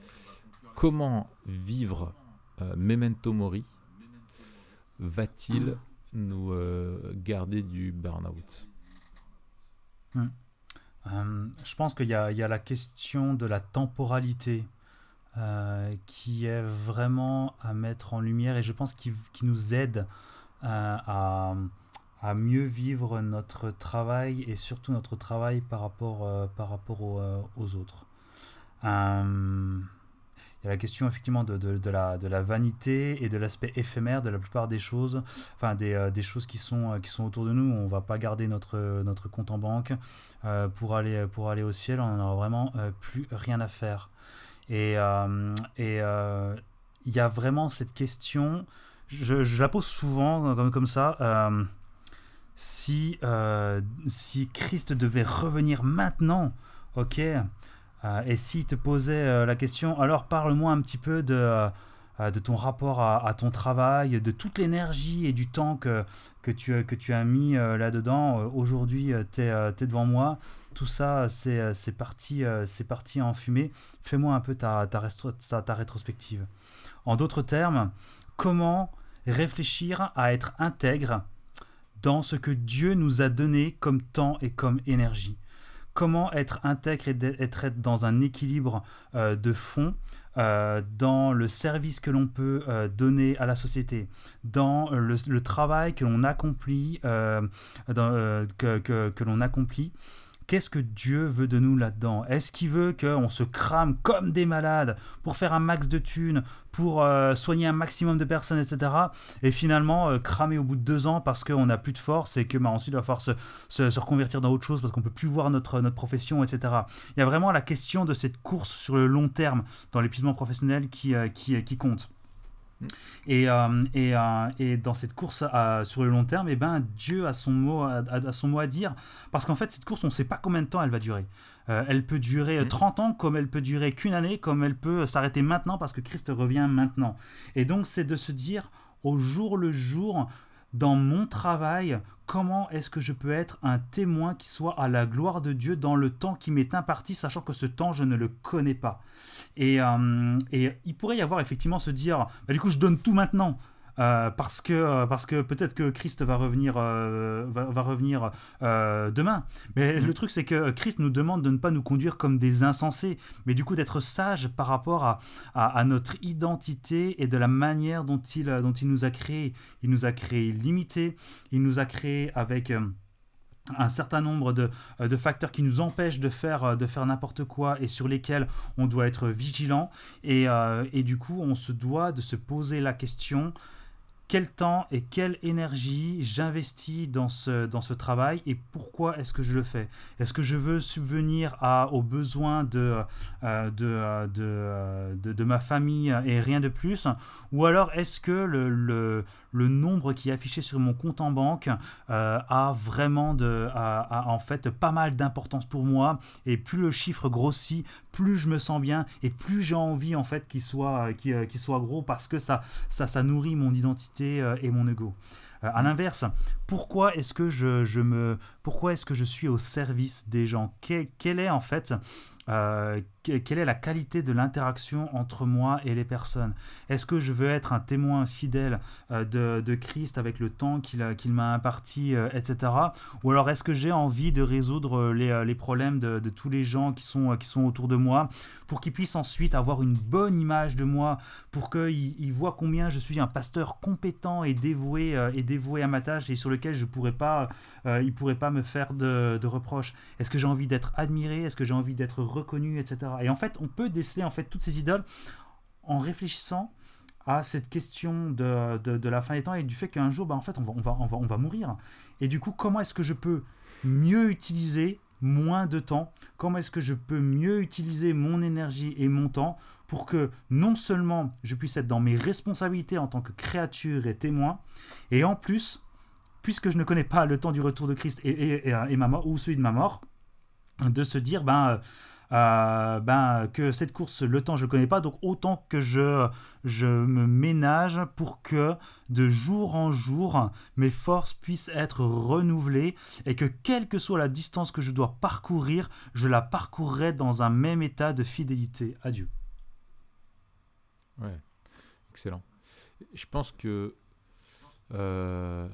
comment vivre Memento Mori? Va-t-il nous euh, garder du burn-out? Euh, je pense qu'il y, a la question de la temporalité euh, qui est vraiment à mettre en lumière et je pense qui, qui nous aide à, mieux vivre notre travail et surtout notre travail par rapport, par rapport aux autres. Euh, il y a la question effectivement de, de, la, de la vanité et de l'aspect éphémère de la plupart des choses, enfin des, euh, des choses qui sont, euh, qui sont autour de nous. On va pas garder notre, notre compte en banque euh, pour, aller, pour aller au ciel, on n'en aura vraiment euh, plus rien à faire. Et euh, euh, il y a vraiment cette question, je, je la pose souvent comme, comme ça. euh, si, euh, si Christ devait revenir maintenant, ok, euh, et s'il te posait euh, la question, alors parle-moi un petit peu de, euh, de ton rapport à, ton travail, de toute l'énergie et du temps que, que, tu, que tu as mis là-dedans. Aujourd'hui, tu es, devant moi. Tout ça, c'est parti, parti en fumée. Fais-moi un peu ta, ta, ta- ta rétrospective. En d'autres termes, comment réfléchir à être intègre dans ce que Dieu nous a donné comme temps et comme énergie? Comment être intègre et être dans un équilibre euh, de fond euh, dans le service que l'on peut euh, donner à la société, dans le, travail que- que l'on accomplit. Qu'est-ce que Dieu veut de nous là-dedans? Est-ce qu'il veut qu'on se crame comme des malades pour faire un max de thunes, pour euh, soigner un maximum de personnes, etc. Et finalement, euh, cramer au bout de deux ans parce qu'on n'a plus de force et que bah, ensuite il va falloir se, reconvertir dans autre chose parce qu'on peut plus voir notre, notre profession, etc. Il y a vraiment la question de cette course sur le long terme dans l'épuisement professionnel qui, euh, qui compte. Et, euh, et, euh, et dans cette course à- sur le long terme, eh ben, Dieu a son, mot à, a- a son mot à dire. Parce qu'en fait, cette course, on ne sait pas combien de temps elle va durer. Euh, elle peut durer euh, Mhm. 30 ans, comme elle peut durer qu'une année, comme elle peut s'arrêter maintenant parce que Christ revient maintenant. Et donc, c'est de se dire au jour le jour, dans mon travail, comment est-ce que je peux être un témoin qui soit à la gloire de Dieu dans le temps qui m'est imparti, sachant que ce temps, je ne le connais pas. Et, euh, il pourrait y avoir effectivement se dire, bah, du coup, je donne tout maintenant. Euh, parce que, euh, parce que peut-être que Christ va revenir, euh, va, revenir demain. Mais mm. le truc, c'est que Christ nous demande de ne pas nous conduire comme des insensés, mais du coup d'être sage par rapport à, à, notre identité et de la manière dont il, dont il nous a créés. Il nous a créés limités, il nous a créés avec un certain nombre de, de, facteurs qui nous empêchent de faire, de faire n'importe quoi et sur lesquels on doit être vigilant. Et, et, du coup, on se doit de se poser la question quel temps et quelle énergie j'investis dans ce, dans ce travail et pourquoi est-ce que je le fais? Est-ce que je veux subvenir à, aux besoins de, euh, de, euh, euh, de, de, ma famille et rien de plus? Ou alors est-ce que le, le, le, nombre qui est affiché sur mon compte en banque a vraiment de, a, en fait pas mal d'importance pour moi? Et plus le chiffre grossit, plus je me sens bien et plus j'ai envie en fait qu'il soit, qu'il, soit gros parce que ça, ça, ça nourrit mon identité euh, et mon ego. Euh, à l'inverse, pourquoi est-ce que je, me, pourquoi est-ce que je suis au service des gens? Quel est en fait euh, quelle est la qualité de l'interaction entre moi et les personnes? Est-ce que je veux être un témoin fidèle euh, de, Christ avec le temps qu'il m'a imparti, euh, etc. Ou alors est-ce que j'ai envie de résoudre les, problèmes de, tous les gens qui sont, qui sont autour de moi pour qu'ils puissent ensuite avoir une bonne image de moi, pour qu'ils voient combien je suis un pasteur compétent et dévoué, et dévoué à ma tâche et sur lequel je pourrais pas, il ne pourrait pas me faire de, de reproches? Est-ce que j'ai envie d'être admiré? Est-ce que j'ai envie d'être reconnu, etc. Et en fait, on peut déceler en fait toutes ces idoles en réfléchissant à cette question de, de, la fin des temps et du fait qu'un jour, bah, en fait, on va, on, va, on, va, on va mourir. Et du coup, comment est-ce que je peux mieux utiliser moins de temps? Comment est-ce que je peux mieux utiliser mon énergie et mon temps pour que non seulement je puisse être dans mes responsabilités en tant que créature et témoin, et en plus, puisque je ne connais pas le temps du retour de Christ et, et, et ma mort, ou celui de ma mort, de se dire, ben, euh, ben, que cette course, le temps, je ne connais pas, donc autant que je, je me ménage pour que de jour en jour, mes forces puissent être renouvelées et que quelle que soit la distance que je dois parcourir, je la parcourrai dans un même état de fidélité à Dieu. Ouais, excellent. Je pense que euh,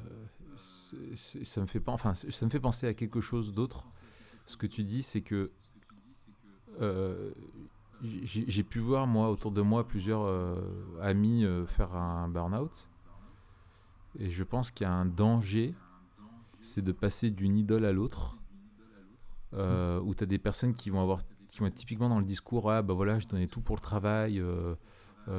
ça me fait enfin, ça me fait penser à quelque chose d'autre. Ce que tu dis, c'est que j'ai pu voir, moi, autour de moi, plusieurs euh, amis euh, faire un burn-out. Et je pense qu'il y a un danger, c'est de passer d'une idole à l'autre. où tu as des personnes qui vont avoir qui vont être typiquement dans le discours ah bah voilà je donnais tout pour le travail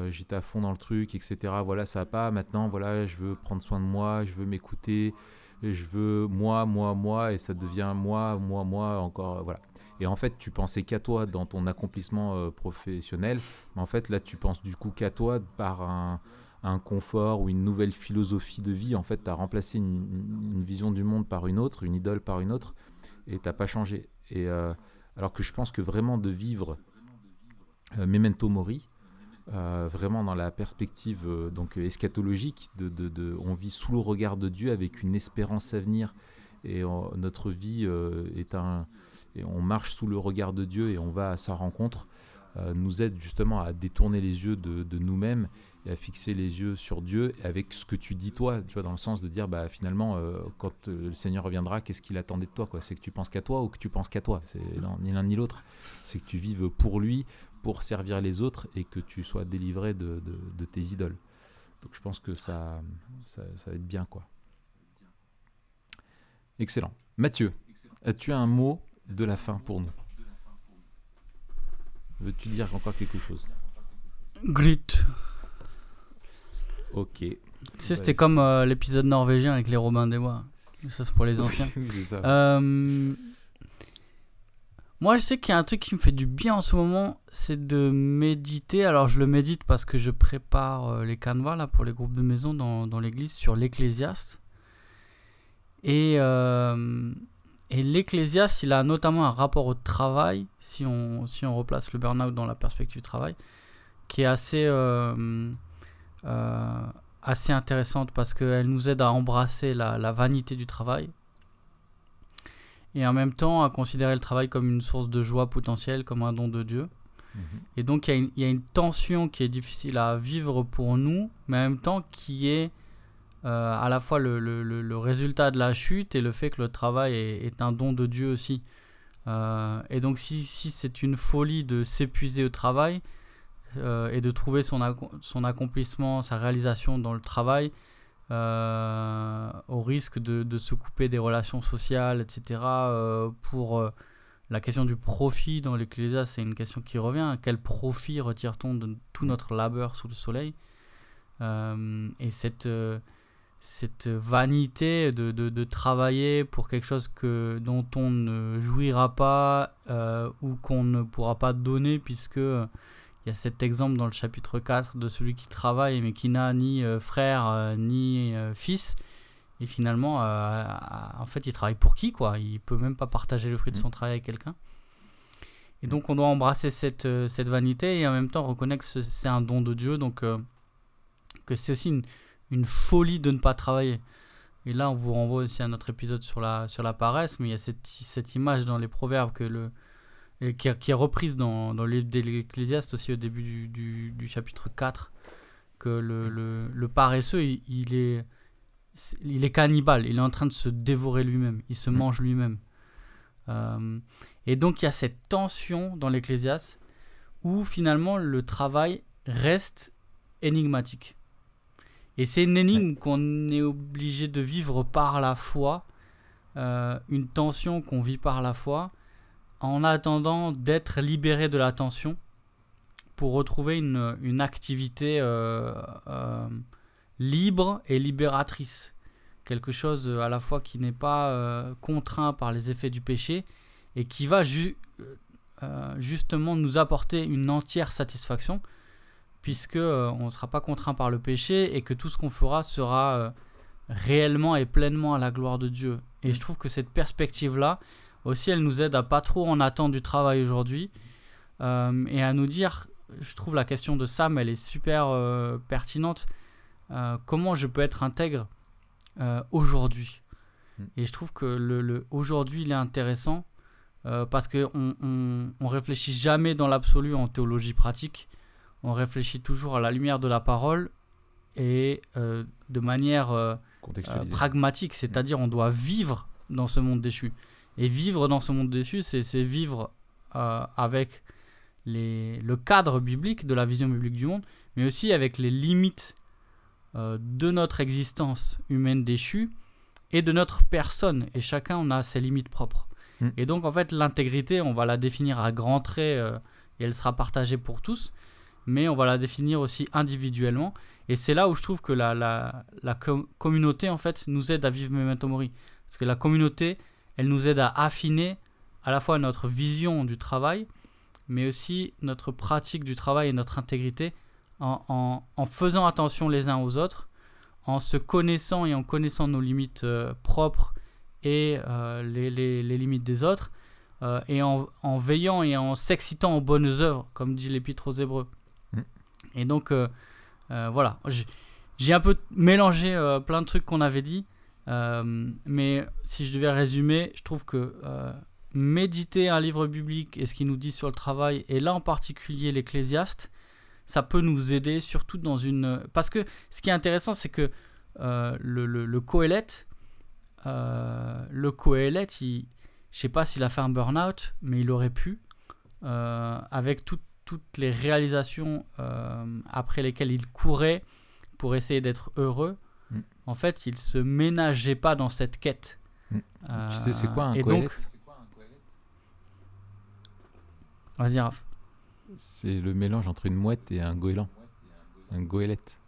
j'étais à fond dans le truc etc voilà ça va pas maintenant voilà je veux prendre soin de moi je veux m'écouter je veux moi moi moi et ça devient moi moi moi encore voilà et en fait, tu pensais qu'à toi dans ton accomplissement euh, professionnel, mais en fait, là, tu penses du coup qu'à toi par un, confort ou une nouvelle philosophie de vie. En fait, tu as remplacé une, vision du monde par une autre, une idole par une autre, et tu pas changé. Et, euh, alors que je pense que vraiment de vivre euh, Memento Mori, vraiment dans la perspective donc eschatologique, on vit sous le regard de Dieu avec une espérance à venir, et notre vie est un et on marche sous le regard de Dieu et on va à sa rencontre, euh, nous aide justement à détourner les yeux de, nous-mêmes et à fixer les yeux sur Dieu avec ce que tu dis toi, tu vois, dans le sens de dire bah finalement euh, quand euh, le Seigneur reviendra, qu'est-ce qu'il attendait de toi C'est que tu penses qu'à toi ou que tu penses qu'à toi? C'est ni l'un ni l'autre. C'est que tu vives pour lui, pour servir les autres et que tu sois délivré de, tes idoles. Donc je pense que ça, ça, ça va être bien quoi. Excellent. Mathieu, as-tu un mot de la fin pour nous. Veux-tu dire encore quelque chose? Grit. Ok. Tu sais, c'était comme euh, l'épisode norvégien avec les Robins des Bois. Ça, c'est pour les anciens. Euh, moi, je sais qu'il y a un truc qui me fait du bien en ce moment, c'est de méditer. Alors, je le médite parce que je prépare euh, les canevas là, pour les groupes de maison dans, dans l'église sur l'Ecclésiaste. Et et l'Ecclésiaste, il a notamment un rapport au travail, si on, si on replace le burn-out dans la perspective du travail, qui est assez, euh, euh, assez intéressante parce qu'elle nous aide à embrasser la, la vanité du travail et en même temps à considérer le travail comme une source de joie potentielle, comme un don de Dieu. Mhm. Et donc y, il y a une tension qui est difficile à vivre pour nous, mais en même temps qui est euh, à la fois le, le- le- résultat de la chute et le fait que le travail est, un don de Dieu aussi. Euh, et donc si, si c'est une folie de s'épuiser au travail euh, et de trouver son, son accomplissement, sa réalisation dans le travail, au risque de, de se couper des relations sociales, etc., pour la question du profit dans l'Ecclésia, c'est une question qui revient. Quel profit retire-t-on de tout notre labeur sous le soleil? Et cette, cette vanité de, de, de travailler pour quelque chose que, dont on ne jouira pas euh, ou qu'on ne pourra pas donner, puisque euh, il y a cet exemple dans le chapitre 4 de celui qui travaille mais qui n'a ni euh, frère euh, ni euh, fils. Et finalement, euh, en fait, il travaille pour qui quoi? Il peut même pas partager le fruit de son travail avec quelqu'un. Et donc, on doit embrasser cette, euh, cette vanité et en même temps reconnaître que ce- c'est un don de Dieu, donc euh, que c'est aussi une, une folie de ne pas travailler. Et là, on vous renvoie aussi à notre épisode sur la, sur la paresse, mais il y a cette, cette image dans les proverbes que le, et qui, qui est reprise dans, dans l'Ecclésiaste aussi au début du, du, du chapitre 4, que le, le, le paresseux, il, il est, il est cannibale, il est en train de se dévorer lui-même, il se Mm. mange lui-même. Euh, et donc il y a cette tension dans l'Ecclésiaste où finalement le travail reste énigmatique. Et c'est une énigme qu'on est obligé de vivre par la foi, euh, une tension qu'on vit par la foi, en attendant d'être libéré de la tension pour retrouver une, une activité euh, euh, libre et libératrice. Quelque chose à la fois qui n'est pas contraint par les effets du péché et qui va ju- justement nous apporter une entière satisfaction puisque euh, on ne sera pas contraint par le péché et que tout ce qu'on fera sera euh, réellement et pleinement à la gloire de Dieu. Et je trouve que cette perspective-là, aussi, elle nous aide à pas trop en attendre du travail aujourd'hui euh, et à nous dire, je trouve la question de Sam, elle est super euh, pertinente. Euh, comment je peux être intègre aujourd'hui? Mm. Et je trouve que le, le aujourd'hui, il est intéressant parce qu'on on, on, on réfléchit jamais dans l'absolu en théologie pratique. On réfléchit toujours à la lumière de la parole et euh, de manière euh, euh, pragmatique, c'est-à-dire on doit vivre dans ce monde déchu. Et vivre dans ce monde déchu, c'est vivre euh, avec les, le cadre biblique, de la vision biblique du monde, mais aussi avec les limites de notre existence humaine déchue et de notre personne. Et chacun, on a ses limites propres. Mm. Et donc, en fait, l'intégrité, on va la définir à grands traits et elle sera partagée pour tous, mais on va la définir aussi individuellement. Et c'est là où je trouve que la, la, la com- communauté, en fait, nous aide à vivre Memento Mori. Parce que la communauté, elle nous aide à affiner à la fois notre vision du travail, mais aussi notre pratique du travail et notre intégrité en, en- faisant attention les uns aux autres, en se connaissant et en connaissant nos limites euh, propres et euh, les, les- les limites des autres, euh, et en, en veillant et en s'excitant aux bonnes œuvres, comme dit l'Épître aux Hébreux. Et donc, euh, euh, voilà, j'ai- un peu mélangé euh, plein de trucs qu'on avait dit, mais si je devais résumer, je trouve que méditer un livre biblique et ce qu'il nous dit sur le travail, et là en particulier l'Ecclésiaste, ça peut nous aider, surtout dans une... Parce que ce qui est intéressant, c'est que le, le, le Coëlette, euh, le je sais pas s'il a fait un burn-out, mais il aurait pu, avec tout- toutes les réalisations euh, après lesquelles il courait pour essayer d'être heureux. Mm. En fait, il se ménageait pas dans cette quête. Mm. Tu sais, c'est quoi un et donc, vas-y, Raph. C'est le mélange entre une mouette et un goéland. Un goélette.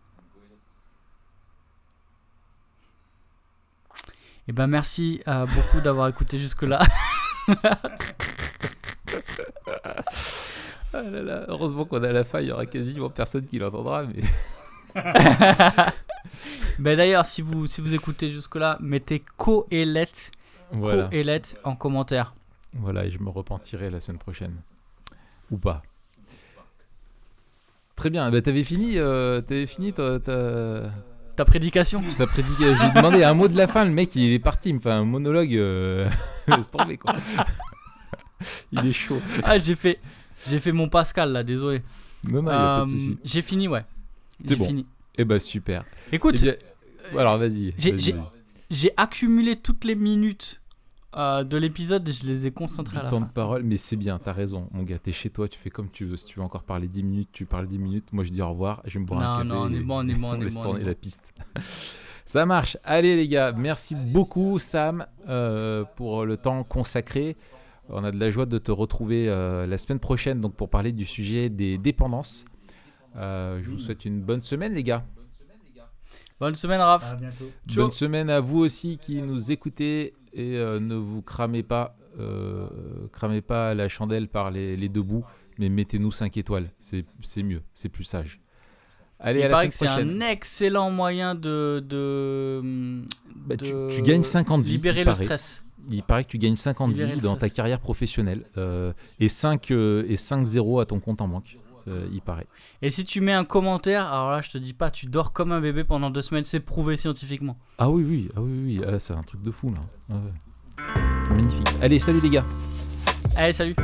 Eh ben merci euh, beaucoup d'avoir écouté jusque-là. Ah là là, heureusement qu'on a la fin, il y aura quasiment personne qui l'entendra. Mais... ben d'ailleurs, si vous, si vous écoutez jusque-là, mettez Coélette Voilà. Coélette en commentaire. voilà, et je me repentirai la semaine prochaine. Ou pas. Très bien, bah, t'avais fini, euh, t'avais fini ta, ta, ta prédication. Ta prédication. Je lui ai demandé un mot de la fin. Le mec, il est parti. Il me fait un monologue. euh, Laisse tomber, quoi. il est chaud. Ah, j'ai fait, j'ai fait mon Pascal là, désolé. Non, non, il y a pas de Euh, souci. j'ai fini, ouais. C'est J'ai bon. fini. Eh bah, super. Écoute, Eh bien, alors, vas-y. j'ai- vas-y, j'ai- vas-y. j'ai accumulé toutes les minutes euh, de l'épisode et je les ai concentrées à la temps fin. de parole, mais c'est bien, t'as raison, mon gars, t'es chez toi, tu fais comme tu veux. Si tu veux encore parler 10 minutes, tu parles 10 minutes. Moi, je dis au revoir, je vais me boire un Non, café. non, on est et bon, on est bon, on est laisse bon, on tourner est la bon. piste. Ça marche. Allez, les gars, merci beaucoup, Sam, euh, pour le temps consacré. On a de la joie de te retrouver euh, la semaine prochaine donc pour parler du sujet des dépendances. Euh, je vous souhaite une bonne semaine, les gars. Bonne semaine, Raph. À bientôt. Ciao. Bonne semaine à vous aussi qui nous écoutez et euh, ne vous cramez pas, euh, cramez pas la chandelle par les, les deux bouts, mais mettez-nous 5 étoiles, c'est c'est mieux, c'est plus sage. Allez, Il à la paraît que c'est semaine prochaine. un excellent moyen de, de, Bah, tu, de tu gagnes 50 vies. libérer le paraît. stress. Il paraît que tu gagnes 50 Libérer vies le dans ta carrière professionnelle euh, et 5 euh, et 5 zéros à ton compte en banque. euh, il paraît. Et si tu mets un commentaire, alors là, je te dis pas, tu dors comme un bébé pendant deux semaines, c'est prouvé scientifiquement. Ah oui, oui, ah oui, oui, ah, c'est un truc de fou là. Ah ouais. Magnifique. Allez, salut les gars. Allez, salut.